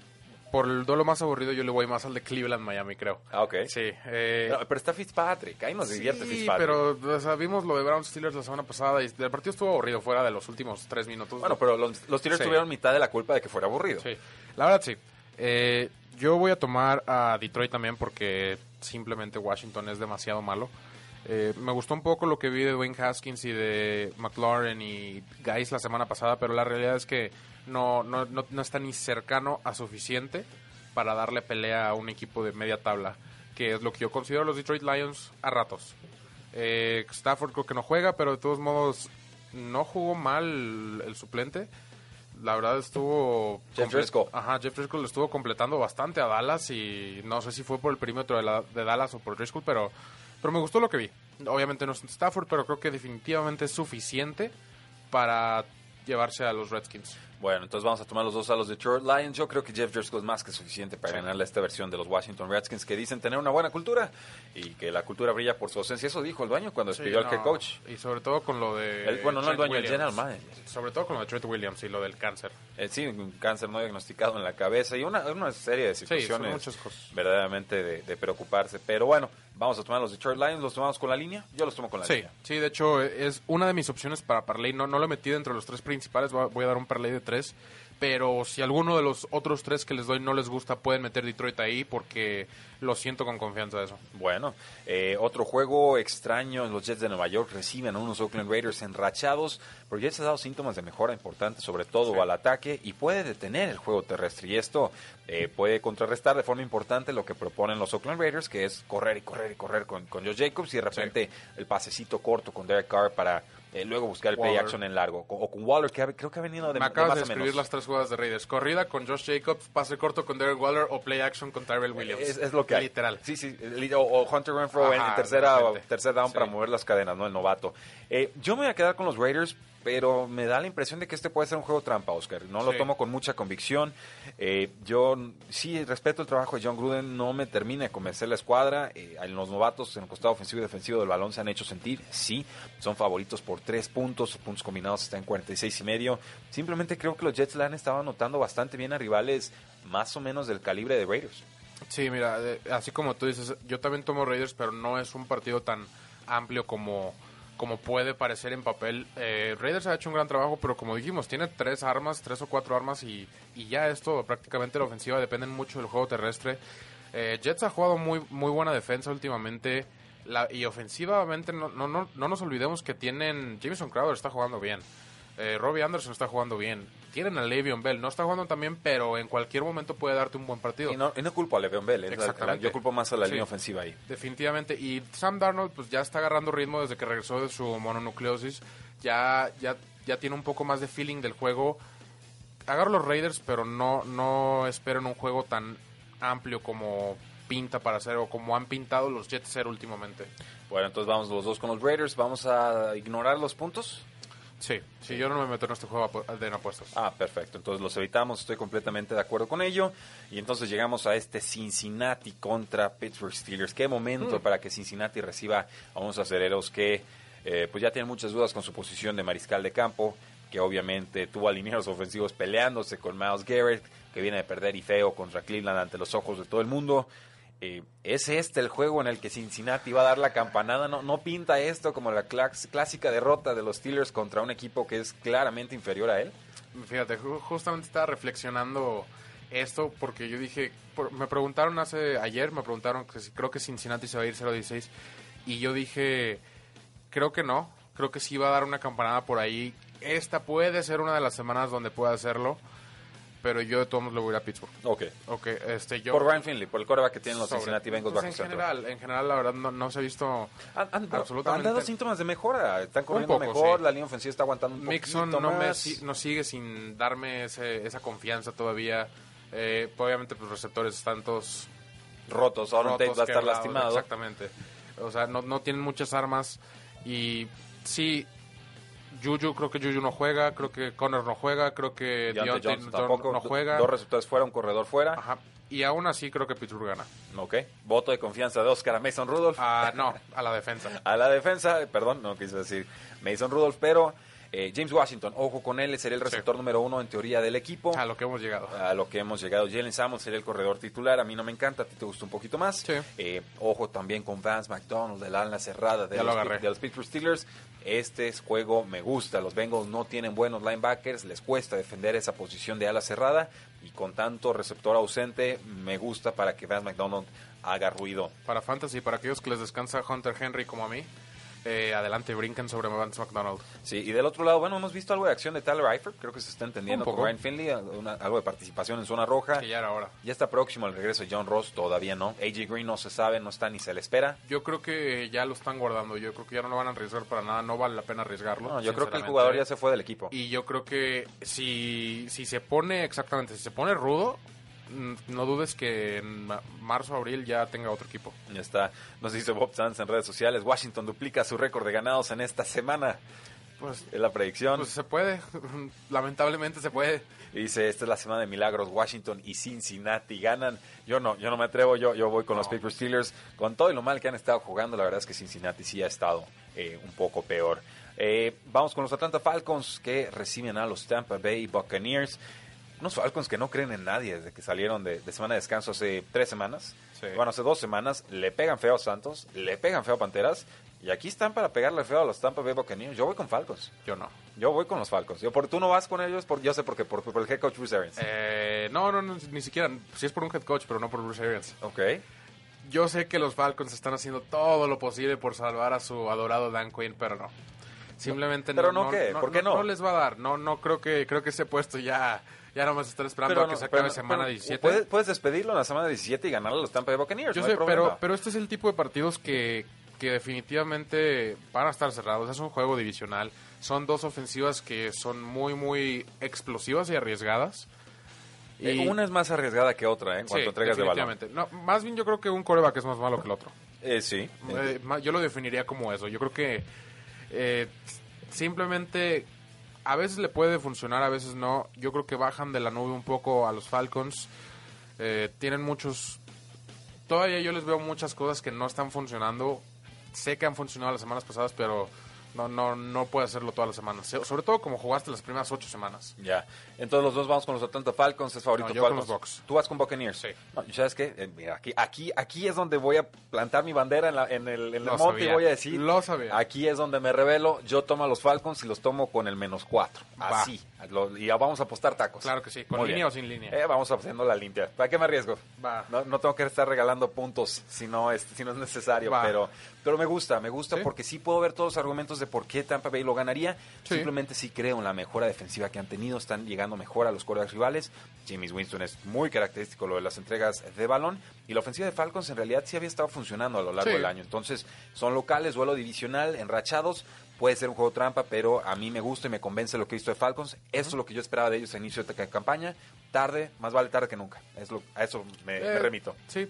por el duelo más aburrido, yo le voy más al de Cleveland-Miami, creo. Ah, ok. Sí. eh, No, pero está Fitzpatrick, ahí nos divierte sí, Fitzpatrick. pero o sea, vimos lo de Brown Steelers la semana pasada y el partido estuvo aburrido fuera de los últimos tres minutos. Bueno, pero los, los Steelers Sí. tuvieron mitad de la culpa de que fuera aburrido. Sí, la verdad sí. Eh, yo voy a tomar a Detroit también porque simplemente Washington es demasiado malo. Eh, me gustó un poco lo que vi de Dwayne Haskins y de McLaurin y Guys la semana pasada, pero la realidad es que no, no, no, no está ni cercano a suficiente para darle pelea a un equipo de media tabla, que es lo que yo considero los Detroit Lions a ratos. Eh, Stafford creo que no juega, pero de todos modos no jugó mal el, suplente. La verdad estuvo... Jeff Driscoll. Ajá, Jeff Driscoll le estuvo completando bastante a Dallas y no sé si fue por el perímetro de, la- de Dallas o por Driscoll, pero, pero me gustó lo que vi. Obviamente no es Stafford, pero creo que definitivamente es suficiente para llevarse a los Redskins. Bueno, entonces vamos a tomar los dos a los Detroit Lions. Yo creo que Jeff Driscoll es más que suficiente para ganarle a esta versión de los Washington Redskins que dicen tener una buena cultura y que la cultura brilla por su ausencia. Eso dijo el dueño cuando despidió al Sí, head no, coach. Y sobre todo con lo de... El- bueno, no el dueño, el Williams. general manager. Sobre todo con lo de Trent Williams y lo del cáncer. Eh, sí, un cáncer no diagnosticado en la cabeza y una, una serie de situaciones cosas. verdaderamente de, de preocuparse. Pero bueno, vamos a tomar los Detroit Lions. ¿Los tomamos con la línea? Yo los tomo con la Sí, línea. sí, de hecho es una de mis opciones para parlay. No, no lo he metido entre los tres principales, voy a- voy a dar un parlay de tres. Pero si alguno de los otros tres que les doy no les gusta, pueden meter Detroit ahí porque lo siento con confianza eso. Bueno, eh, otro juego extraño, los Jets de Nueva York reciben a unos Oakland Raiders enrachados, pero Jets ha dado síntomas de mejora importantes, sobre todo Sí. al ataque, y puede detener el juego terrestre, y esto eh, puede contrarrestar de forma importante lo que proponen los Oakland Raiders, que es correr y correr y correr con, con Josh Jacobs, y de repente el pasecito corto con Derek Carr para eh, luego buscar el play action en largo. O, o con Waller, que ha- creo que ha venido de, Me de acabas más de escribir menos. las tres jugadas de Raiders. Corrida con Josh Jacobs, pase corto con Derek Waller o play action con Tyrell Williams. Es, es lo que hay. Literal. Sí, sí. li- O, o Hunter Renfro en Ajá, tercera, tercer down para mover las cadenas, ¿no? El novato. Eh, yo me voy a quedar con los Raiders, pero me da la impresión de que este puede ser un juego trampa, Oscar. No lo Sí. tomo con mucha convicción. Eh, yo sí respeto el trabajo de John Gruden, no me termina de convencer la escuadra. Eh, en los novatos en el costado ofensivo y defensivo del balón se han hecho sentir, sí, son favoritos por tres puntos, sus puntos combinados están en 46 y medio. Simplemente creo que los Jets la han estado anotando bastante bien a rivales más o menos del calibre de Raiders. Sí, mira, así como tú dices, yo también tomo Raiders, pero no es un partido tan amplio como, como puede parecer en papel. Eh, Raiders ha hecho un gran trabajo, pero como dijimos, tiene tres armas, tres o cuatro armas y, y ya esto, prácticamente la ofensiva depende mucho del juego terrestre. Eh, Jets ha jugado muy, muy buena defensa últimamente la, y ofensivamente no, no, no, no nos olvidemos que tienen, Jameson Crowder está jugando bien. Eh, Robbie Anderson está jugando bien. Tienen a Le'Veon Bell, no está jugando tan bien, pero en cualquier momento puede darte un buen partido. Y no, y no culpo a Le'Veon Bell, eh, la- la- Exactamente. yo culpo más a la Sí. línea ofensiva ahí. Definitivamente. Y Sam Darnold pues ya está agarrando ritmo desde que regresó de su mononucleosis. Ya, ya, ya tiene un poco más de feeling del juego. Agarro los Raiders, pero no, no esperen un juego tan amplio como pinta para hacer o como han pintado los Jets ser últimamente. Bueno, entonces vamos los dos con los Raiders. Vamos a ignorar los puntos. Sí, sí, yo no me meto en este juego de apuestas. Ah, perfecto. Entonces los evitamos. Estoy completamente de acuerdo con ello. Y entonces llegamos a este Cincinnati contra Pittsburgh Steelers. Qué momento para que Cincinnati reciba a unos aceleros que eh, pues ya tienen muchas dudas con su posición de mariscal de campo. Que obviamente tuvo alineados ofensivos peleándose con Miles Garrett, que viene de perder y feo contra Cleveland ante los ojos de todo el mundo. Eh, ¿Es este el juego en el que Cincinnati va a dar la campanada? ¿No, no pinta esto como la clásica derrota de los Steelers contra un equipo que es claramente inferior a él? Fíjate, ju- justamente estaba reflexionando esto porque yo dije, por- me preguntaron hace ayer, me preguntaron que si creo que Cincinnati se va a ir 0-16 y yo dije, creo que no, creo que sí va a dar una campanada por ahí. Esta puede ser una de las semanas donde pueda hacerlo, pero yo de todos modos le voy a ir a Pittsburgh. Ok. Ok, este, yo... Por Ryan Finley, por el coreback que tienen los sobre- Cincinnati Bengals pues bajo en centro. general, en general, la verdad, no, no se ha visto Han, han- absolutamente... han dado síntomas de mejora. Están corriendo poco, mejor, sí. la línea ofensiva está aguantando un Mixon poquito no, me, más. si- no sigue sin darme ese- esa confianza todavía. Eh, obviamente, pues, los receptores están todos rotos. Ahora Tate va a estar lastimado. Exactamente. O sea, no, no tienen muchas armas. Y sí, Juju, creo que Juju no juega. Creo que Connor no juega. Creo que Deontay Johnson tampoco. no juega. Dos receptores fuera, un corredor fuera. Ajá. Y aún así, creo que Pittsburgh gana. Ok. Voto de confianza de Oscar a Mason Rudolph. Ah, no, a la defensa. A la defensa, perdón, no quise decir Mason Rudolph, pero eh, James Washington, ojo con él, sería el receptor número uno en teoría del equipo. A lo que hemos llegado. a lo que hemos llegado. Jalen Samuels sería el corredor titular. A mí no me encanta, a ti te gusta un poquito más. Sí. Eh, ojo también con Vance McDonald, del ala cerrada de Ya lo los, agarré. de los Pittsburgh Steelers. Este es juego me gusta. Los Bengals no tienen buenos linebackers, les cuesta defender esa posición de ala cerrada. Y con tanto receptor ausente, me gusta para que Vance McDonald haga ruido. Para Fantasy, para aquellos que les descansa Hunter Henry como a mí, eh, adelante, brinquen sobre Vance McDonald. Sí, y del otro lado, bueno, hemos visto algo de acción de Tyler Eifert, creo que se está entendiendo con. Ryan Finley, una- algo de participación en zona roja. Que ya era hora. Ya está próximo el regreso de John Ross, todavía no. AJ Green no se sabe, no está ni se le espera. Yo creo que ya lo están guardando. Yo creo que ya no lo van a arriesgar para nada. No vale la pena arriesgarlo. No, yo creo que el jugador ya se fue del equipo. Y yo creo que si, si se pone, exactamente, si se pone rudo, no dudes que en ma- marzo, abril ya tenga otro equipo. Ya está, nos dice Bob Sanz en redes sociales. Washington duplica su récord de ganados en esta semana. Pues, Es la predicción. pues se puede. Lamentablemente se puede. Y dice, esta es la semana de milagros. Washington y Cincinnati ganan. Yo no, yo no me atrevo. Yo, yo voy con los. Pittsburgh Steelers. Con todo y lo mal que han estado jugando, la verdad es que Cincinnati sí ha estado eh, un poco peor. Eh, vamos con los Atlanta Falcons que reciben a los Tampa Bay Buccaneers. Unos Falcons que no creen en nadie desde que salieron de, de semana de descanso hace tres semanas. Sí. Bueno, hace dos semanas. Le pegan feo a Santos, le pegan feo a Panteras. Y aquí están para pegarle feo a los Tampa Bay Buccaneers. Yo voy con Falcons. Yo no. Yo voy con los Falcons. Yo, por, tú no vas con ellos, por, yo sé por qué, por, por el head coach Bruce Arians. Eh, no, no, no, ni siquiera. Si es por un head coach, pero no por Bruce Arians. Ok. Yo sé que los Falcons están haciendo todo lo posible por salvar a su adorado Dan Quinn, pero no. Simplemente ¿Pero no. no qué? ¿Por qué no? No les va a dar. No, no creo que creo que ese puesto ya ya nomás están esperando a que no, se acabe pero- semana pero 17. Puedes, puedes despedirlo en la semana 17 y ganarle a los Tampa Bay Buccaneers. Yo no sé, hay pero, pero este es el tipo de partidos que que definitivamente van a estar cerrados. Es un juego divisional. Son dos ofensivas que son muy, muy explosivas y arriesgadas. Eh, Y- una es más arriesgada que otra, ¿eh? En cuanto Sí, entregas de balón. definitivamente. No, más bien yo creo que un coreback es más malo que el otro. Eh, sí. Eh, yo lo definiría como eso. Yo creo que eh, simplemente a veces le puede funcionar, a veces no. Yo creo que bajan de la nube un poco a los Falcons. Eh, tienen muchos... Todavía yo les veo muchas cosas que no están funcionando. Sé que han funcionado las semanas pasadas, pero no, no, no puede hacerlo todas las semanas. So- Sobre todo como jugaste las primeras ocho semanas. Ya. Entonces los dos vamos con los Atlanta Falcons, es favorito No, yo con Falcons. los Bucks. Tú vas con Buccaneers. Sí. No, ¿y ¿Sabes qué? Eh, mira, aquí, aquí, aquí es donde voy a plantar mi bandera en, la- en el, en el monte y voy a decir. Lo sabía. Aquí es donde me revelo. Yo tomo a los Falcons y los tomo con el menos cuatro. Va. Así. Lo- y vamos a apostar tacos. Claro que sí. ¿Con Muy línea bien. o sin línea? Eh, vamos haciendo la limpia. ¿Para qué me arriesgo? Va. No, no tengo que estar regalando puntos si no es, si no es necesario. Va. Pero, pero me gusta, me gusta Sí. porque sí puedo ver todos los argumentos de por qué Tampa Bay lo ganaría. Sí. Simplemente sí creo en la mejora defensiva que han tenido. Están llegando mejor a los quarterbacks rivales. James Winston es muy característico lo de las entregas de balón. Y la ofensiva de Falcons en realidad sí había estado funcionando a lo largo Sí. del año. Entonces, son locales, duelo divisional, enrachados. Puede ser un juego trampa, pero a mí me gusta y me convence lo que he visto de Falcons. Esto es lo que yo esperaba de ellos a inicio de ca- campaña. Tarde, más vale tarde que nunca. Es lo- a eso me, me Eh, remito. Sí.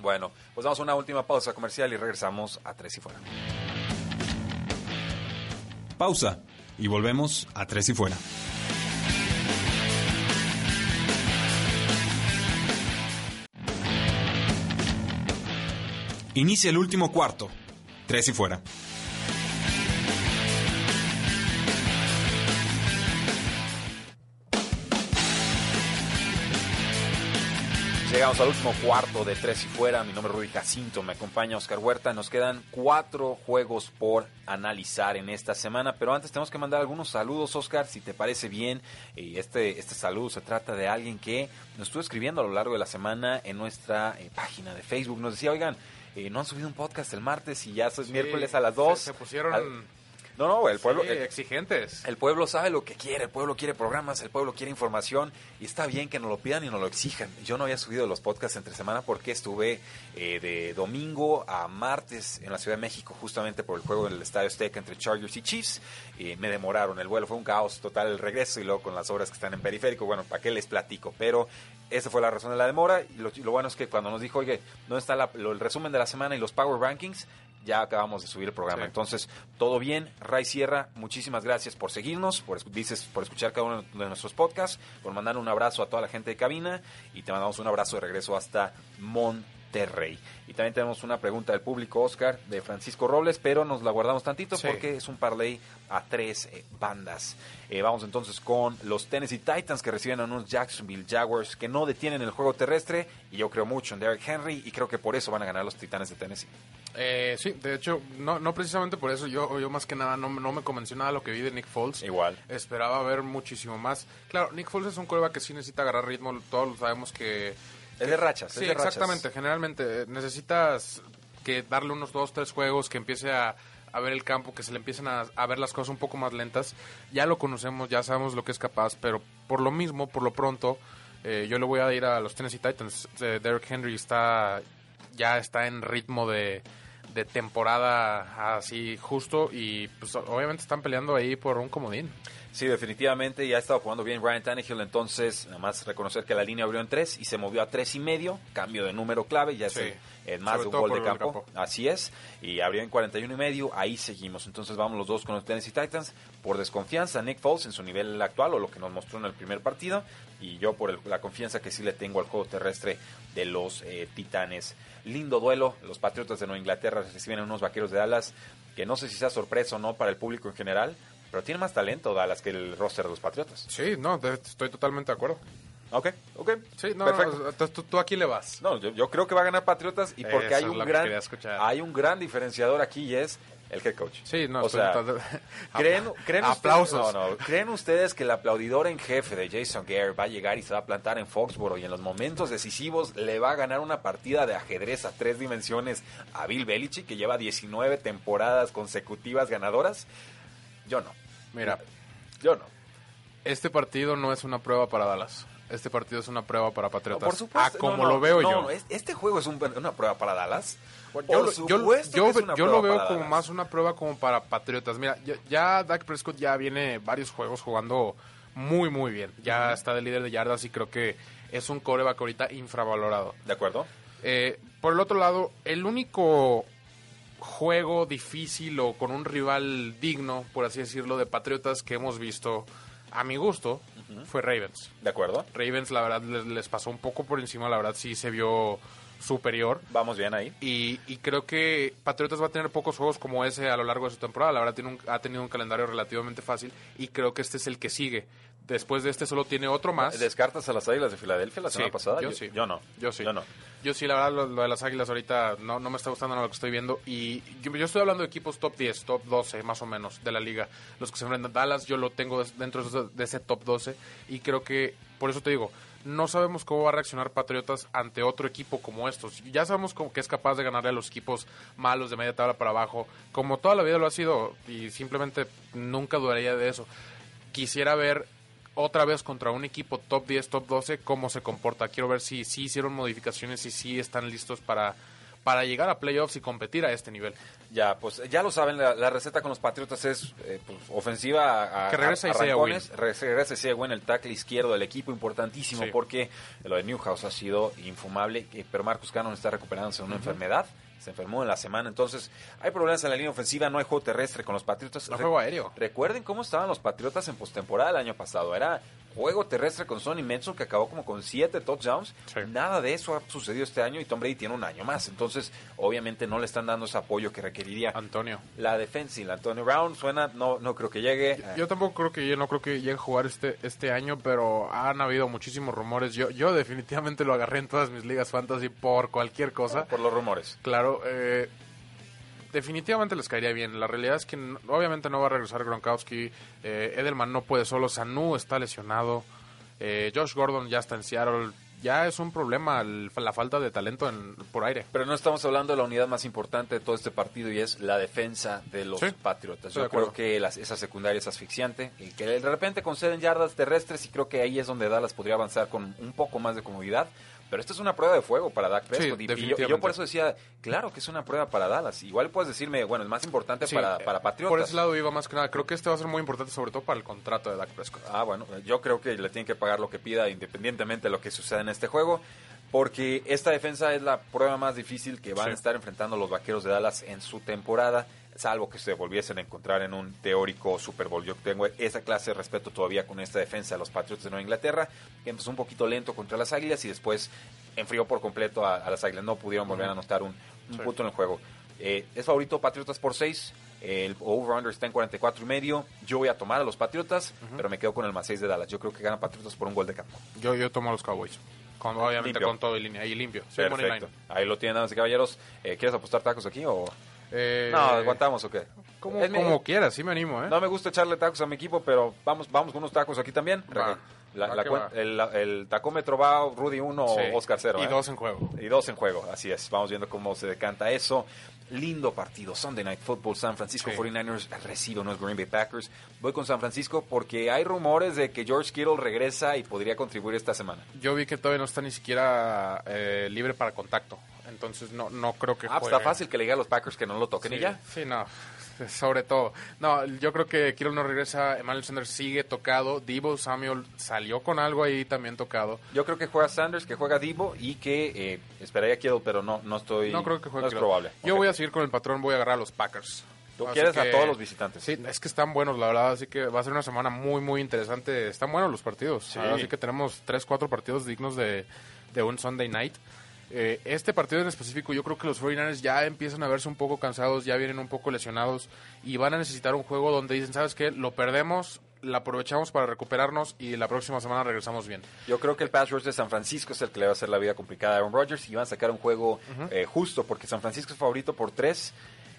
Bueno, pues vamos a una última pausa comercial y regresamos a Tres y Fuera. Pausa y volvemos a Tres y Fuera. Inicia el último cuarto. Tres y fuera. Llegamos al último cuarto de Tres y Fuera. Mi nombre es Rudy Jacinto, me acompaña Oscar Huerta. Nos quedan cuatro juegos por analizar en esta semana, pero antes tenemos que mandar algunos saludos, Oscar, si te parece bien. Este, este saludo se trata de alguien que nos estuvo escribiendo a lo largo de la semana en nuestra eh, página de Facebook. Nos decía, oigan, eh, no han subido un podcast el martes y ya es Sí, miércoles a las se- 2. Se, pusieron Al- No, no, el pueblo... sí, el- exigentes. el pueblo sabe lo que quiere, el pueblo quiere programas, el pueblo quiere información y está bien que nos lo pidan y nos lo exijan. Yo no había subido los podcasts entre semana porque estuve eh, de domingo a martes en la Ciudad de México justamente por el juego del Estadio Azteca entre Chargers y Chiefs. y me demoraron, el vuelo fue un caos total el regreso y luego con las obras que están en periférico, bueno, ¿para qué les platico? Pero esa fue la razón de la demora y lo, bueno es que cuando nos dijo, oye, ¿dónde está la- lo- el resumen de la semana y los Power Rankings? Ya acabamos de subir el programa. Sí. Entonces, todo bien. Ray Sierra, muchísimas gracias por seguirnos, por, dices, por escuchar cada uno de nuestros podcasts, por mandar un abrazo a toda la gente de cabina y te mandamos un abrazo de regreso hasta Monterrey. Y también tenemos una pregunta del público, Oscar, de Francisco Robles, pero nos la guardamos tantito Sí. porque es un parlay a tres eh, bandas. Eh, vamos entonces con los Tennessee Titans que reciben a unos Jacksonville Jaguars que no detienen el juego terrestre y yo creo mucho en Derrick Henry y creo que por eso van a ganar los Titanes de Tennessee. Eh, sí, de hecho, no, no precisamente por eso. Yo, yo más que nada no, no me convenció nada lo que vi de Nick Foles. Igual. Esperaba ver muchísimo más. Claro, Nick Foles es un coreback que sí necesita agarrar ritmo. Todos lo sabemos que... Es de rachas. Sí, es de rachas. exactamente. Generalmente eh, necesitas que darle unos dos, tres juegos, que empiece a, a ver el campo, que se le empiecen a, a ver las cosas un poco más lentas. Ya lo conocemos, ya sabemos lo que es capaz, pero por lo mismo, por lo pronto, eh, yo le voy a ir a los Tennessee Titans. Eh, Derrick Henry está ya está en ritmo de, de temporada así justo y pues obviamente están peleando ahí por un comodín. Sí, definitivamente, ya ha estado jugando bien Ryan Tannehill, entonces nada más reconocer que la línea abrió en tres y se movió a tres y medio, cambio de número clave, ya Sí. es en más Sobre de un gol de campo. así es, y abrió en 41 y medio, ahí seguimos, entonces vamos los dos con los Tennessee Titans, por desconfianza Nick Foles en su nivel actual o lo que nos mostró en el primer partido, y yo por el- la confianza que sí le tengo al juego terrestre de los eh, Titanes. Lindo duelo, los Patriotas de Nueva Inglaterra reciben a unos Vaqueros de Dallas, que no sé si sea sorpresa o no para el público en general, pero tiene más talento Dallas que el roster de los Patriotas. Sí, no, de- estoy totalmente de acuerdo. Ok, ok. Sí, no, Perfecto. no, tú, tú aquí le vas. No, yo, yo creo que va a ganar Patriotas y porque Eso hay un que gran hay un gran diferenciador aquí y es el head coach. Sí, no, o sea, ¿creen, creen Aplausos. Ustedes, no, no, ¿creen ustedes que el aplaudidor en jefe de Jason Gare va a llegar y se va a plantar en Foxboro y en los momentos decisivos le va a ganar una partida de ajedrez a tres dimensiones a Bill Belichick que lleva 19 temporadas consecutivas ganadoras? Yo no. Mira, Yo no. este partido no es una prueba para Dallas. Este partido es una prueba para Patriotas. Por supuesto. A como no, no, lo veo no, yo. no, es- Este juego es un- una prueba para Dallas. Por Yo, lo- yo- supuesto yo- que es una yo prueba lo veo como Dallas. más una prueba como para Patriotas. Mira, ya, ya Dak Prescott ya viene varios juegos jugando muy, muy bien. Ya está de líder de yardas y creo que es un coreback ahorita infravalorado. ¿De acuerdo? Eh, por el otro lado, el único juego difícil o con un rival digno, por así decirlo, de Patriotas que hemos visto, a mi gusto, fue Ravens. ¿De acuerdo? Ravens, la verdad, les, les pasó un poco por encima, la verdad, sí se vio superior. Vamos bien ahí. Y, y creo que Patriotas va a tener pocos juegos como ese a lo largo de su temporada. La verdad, tiene un- ha tenido un calendario relativamente fácil y creo que este es el que sigue. Después de este solo tiene otro más. ¿Descartas a las Águilas de Filadelfia la Sí, semana pasada? yo sí. Yo no. Yo sí. Yo no. Yo sí, la verdad, lo, lo de las Águilas ahorita no, no me está gustando nada lo que estoy viendo. Y yo, yo estoy hablando de equipos top 10, top 12 más o menos de la liga. Los que se enfrentan Dallas, yo lo tengo dentro de ese- de ese top 12. Y creo que, por eso te digo, no sabemos cómo va a reaccionar Patriotas ante otro equipo como estos. Ya sabemos cómo que es capaz de ganarle a los equipos malos de media tabla para abajo, como toda la vida lo ha sido. Y simplemente nunca dudaría de eso. Quisiera ver otra vez contra un equipo top 10, top 12, cómo se comporta. Quiero ver si sí hicieron modificaciones y si están listos para, para llegar a playoffs y competir a este nivel. Ya, pues ya lo saben, la, la receta con los Patriotas es eh, pues, ofensiva a, a- Que regrese a. Re- Regresa Isaiah Wynn, el tackle izquierdo del equipo, importantísimo Sí. porque lo de Newhouse ha sido infumable, eh, pero Marcus Cannon está recuperándose de una enfermedad. Se enfermó en la semana, entonces hay problemas en la línea ofensiva, no hay juego terrestre con los Patriotas. No Re- juego aéreo. Recuerden cómo estaban los Patriotas en postemporada el año pasado. Era juego terrestre con Sonny Menzel que acabó como con siete touchdowns. Sí. Nada de eso ha sucedido este año y Tom Brady tiene un año más. Entonces, obviamente no le están dando ese apoyo que requeriría. Antonio. La defensa y la Antonio Brown suena, no, no creo que llegue. Yo tampoco creo que yo no creo que llegue a jugar este este año, pero han habido muchísimos rumores. Yo yo definitivamente lo agarré en todas mis ligas fantasy por cualquier cosa. por los rumores. Claro, eh, definitivamente les caería bien. La realidad es que obviamente no va a regresar Gronkowski. eh, Edelman no puede solo. Sanu está lesionado. eh, Josh Gordon ya está en Seattle. Ya es un problema el- la falta de talento en, por aire. Pero no estamos hablando de la unidad más importante de todo este partido y es la defensa de los Sí, Patriotas. Yo creo que las- esa secundaria es asfixiante y que de repente conceden yardas terrestres y creo que ahí es donde Dallas podría avanzar con un poco más de comodidad. Pero esto es una prueba de fuego para Dak Prescott. y- y, yo, y yo por eso decía, claro que es una prueba para Dallas. Igual puedes decirme, bueno, el más importante Sí, para, eh, para Patriotas. Por ese lado iba más que nada. Creo que este va a ser muy importante, sobre todo para el contrato de Dak Prescott. Ah, bueno, yo creo que le tienen que pagar lo que pida independientemente de lo que suceda en este juego, porque esta defensa es la prueba más difícil que van Sí. a estar enfrentando los Vaqueros de Dallas en su temporada, salvo que se volviesen a encontrar en un teórico Super Bowl. Yo tengo esa clase de respeto todavía con esta defensa de los Patriots de Nueva Inglaterra, que empezó un poquito lento contra las Águilas y después enfrió por completo a, a las Águilas. No pudieron volver a anotar un, un Sí. punto en el juego. Eh, es favorito Patriotas por 6. El over-under está en 44 y medio. Yo voy a tomar a los Patriotas, pero me quedo con el más 6 de Dallas. Yo creo que gana Patriotas por un gol de campo. Yo, yo tomo a los Cowboys. Con, obviamente Limpio. con todo y línea. Y limpio. Sí, Perfecto. Ahí lo tienen, damas y caballeros. Eh, ¿Quieres apostar tacos aquí o...? Eh, No, ¿aguantamos o qué? Como, Es mi- como quieras, sí me animo, ¿eh? No me gusta echarle tacos a mi equipo, pero vamos vamos con unos tacos aquí también. Va. La- Va la que cuen- va. el, el tacómetro va Rudy 1 Sí. o Oscar 0. Y dos en juego. Y dos en juego, así es. Vamos viendo cómo se decanta eso. Lindo partido, Sunday Night Football, San Francisco Sí. 49ers recibe unos Green Bay Packers. Voy con San Francisco porque hay rumores de que George Kittle regresa y podría contribuir esta semana. Yo vi que todavía no está ni siquiera eh, libre para contacto. Entonces no, no creo que Ah, pues juegue. está fácil que le diga a los Packers que no lo toquen Sí, y ya. sí, no. Sobre todo. No, yo creo que Kirill no regresa. Emmanuel Sanders sigue tocado. Debo Samuel salió con algo ahí también tocado. Yo creo que juega Sanders, que juega Divo y que eh, esperaría Kittle, pero no, no estoy. No creo que juegue No es Kittle. probable. Yo voy a seguir con el patrón. Voy a agarrar a los Packers. Tú Así quieres a todos los visitantes. Sí, es que están buenos, la verdad. Así que va a ser una semana muy, muy interesante. Están buenos los partidos. Sí. Así que tenemos tres, cuatro partidos dignos de, de un Sunday night. Eh, este partido en específico, yo creo que los 49ers ya empiezan a verse un poco cansados, ya vienen un poco lesionados y van a necesitar un juego donde dicen, ¿sabes qué? Lo perdemos, la aprovechamos para recuperarnos y la próxima semana regresamos bien. Yo creo que el pass rush de San Francisco es el que le va a hacer la vida complicada a Aaron Rodgers y van a sacar un juego eh, justo porque San Francisco es favorito por 3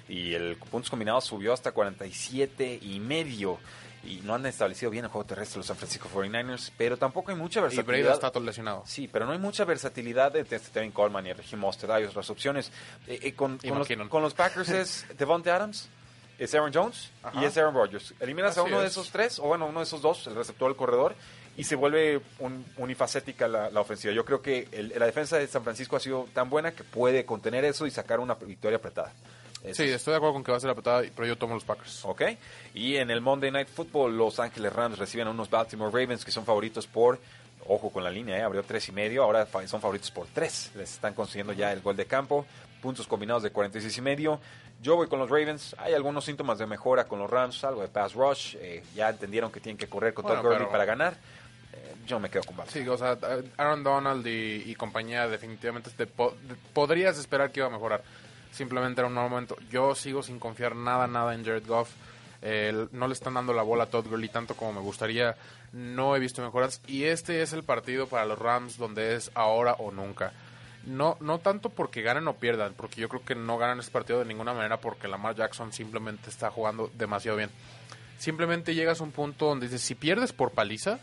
y el puntos combinados subió hasta 47 y medio y no han establecido bien el juego terrestre los San Francisco 49ers, pero tampoco hay mucha Y versatilidad. Breda está todo lesionado. Sí, pero no hay mucha versatilidad de este Tevin Coleman y el Reggie Mostert. Hay otras opciones. Eh, eh, con, Y con los, con los Packers es Devontae Adams. es Aaron Jones Ajá. y es Aaron Rodgers. Eliminas a uno de es. esos tres, o bueno, uno de esos dos, el receptor, el corredor, y se vuelve un, unifacética la, la ofensiva. Yo creo que el- la defensa de San Francisco ha sido tan buena que puede contener eso y sacar una victoria apretada. Eso Sí, es- estoy de acuerdo con que va a ser la patada, pero yo tomo los Packers. Ok. Y en el Monday Night Football, Los Ángeles Rams reciben a unos Baltimore Ravens que son favoritos por, ojo con la línea, eh, abrió tres y medio, ahora son favoritos por tres. Les están consiguiendo ya el gol de campo, puntos combinados de 46 y medio. Yo voy con los Ravens. Hay algunos síntomas de mejora con los Rams, algo de pass rush. eh, ya entendieron que tienen que correr con Bueno, Todd Gurley para ganar. Eh, yo me quedo con Baltimore. Sí, o sea, Aaron Donald y, y compañía definitivamente te po- podrías esperar que iba a mejorar. Simplemente era un mal momento. Yo sigo sin confiar nada, nada en Jared Goff. Eh, no le están dando la bola a Todd Gurley tanto como me gustaría. No he visto mejoras. Y este es el partido para los Rams donde es ahora o nunca. No, no tanto porque ganen o pierdan, porque yo creo que no ganan este partido de ninguna manera porque Lamar Jackson simplemente está jugando demasiado bien. Simplemente llegas a un punto donde dices, si pierdes por paliza,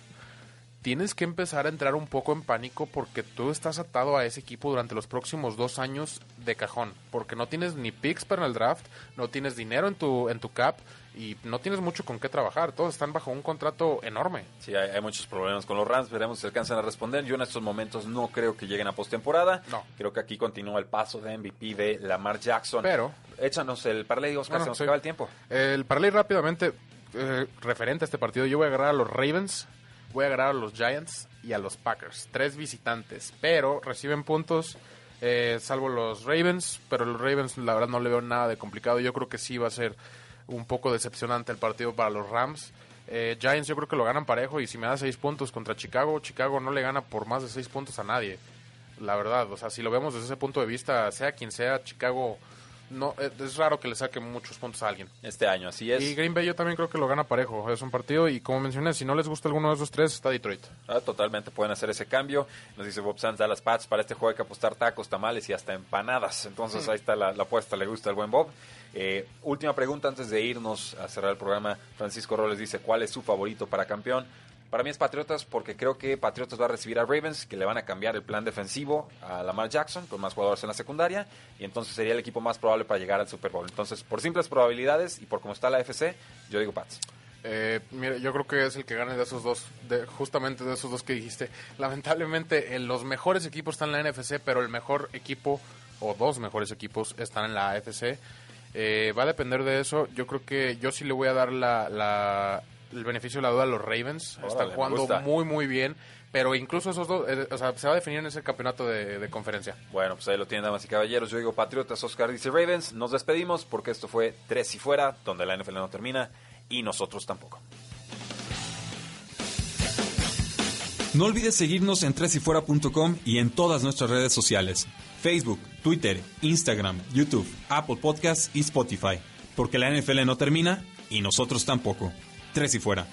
tienes que empezar a entrar un poco en pánico porque tú estás atado a ese equipo durante los próximos dos años de cajón, porque no tienes ni picks para el draft, no tienes dinero en tu, en tu cap y no tienes mucho con qué trabajar, todos están bajo un contrato enorme. Sí, hay, hay muchos problemas con los Rams. Veremos si alcanzan a responder. Yo en estos momentos no creo que lleguen a postemporada. No. Creo que aquí continúa el paso de MVP de Lamar Jackson. Pero- Échanos el parlay, Oscar, se nos sí. acaba el tiempo. El parlay rápidamente, eh, referente a este partido, yo voy a agarrar a los Ravens, voy a agarrar a los Giants y a los Packers. Tres visitantes, pero reciben puntos, eh, salvo los Ravens, pero los Ravens la verdad no le veo nada de complicado. Yo creo que sí va a ser un poco decepcionante el partido para los Rams. Eh, Giants yo creo que lo ganan parejo y si me da seis puntos contra Chicago, Chicago no le gana por más de seis puntos a nadie. La verdad, o sea, si lo vemos desde ese punto de vista, sea quien sea, Chicago no eh, es raro que le saque muchos puntos a alguien. Este año, así es. Y Green Bay yo también creo que lo gana parejo. Es un partido y como mencioné, si no les gusta alguno de esos tres, está Detroit. Ah, totalmente pueden hacer ese cambio. Nos dice Bob Sanz, Dallas Pats, para este juego hay que apostar tacos, tamales y hasta empanadas. Entonces ahí está la, la apuesta, le gusta el buen Bob. Eh, última pregunta antes de irnos a cerrar el programa. Francisco Robles dice, ¿cuál es su favorito para campeón? Para mí es Patriotas porque creo que Patriotas va a recibir a Ravens, que le van a cambiar el plan defensivo a Lamar Jackson con más jugadores en la secundaria y entonces sería el equipo más probable para llegar al Super Bowl. Entonces, por simples probabilidades y por cómo está la FC, yo digo Pats. Eh, mire, yo creo que es el que gane de esos dos, de, justamente de esos dos que dijiste. Lamentablemente, eh, los mejores equipos están en la NFC, pero el mejor equipo, o dos mejores equipos, están en la AFC. Eh, va a depender de eso. Yo creo que yo sí le voy a dar la, la- el beneficio de la duda a los Ravens. Órale, están jugando gusta. muy, muy bien. Pero incluso esos dos, eh, o sea, se va a definir en ese campeonato de, de conferencia. Bueno, pues ahí lo tienen, damas y caballeros. Yo digo Patriotas, Oscar dice Ravens. Nos despedimos porque esto fue Tres y Fuera, donde la NFL no termina y nosotros tampoco. No olvides seguirnos en tresyfuera.com y en todas nuestras redes sociales: Facebook, Twitter, Instagram, YouTube, Apple Podcasts y Spotify. Porque la NFL no termina y nosotros tampoco. Tres y fuera.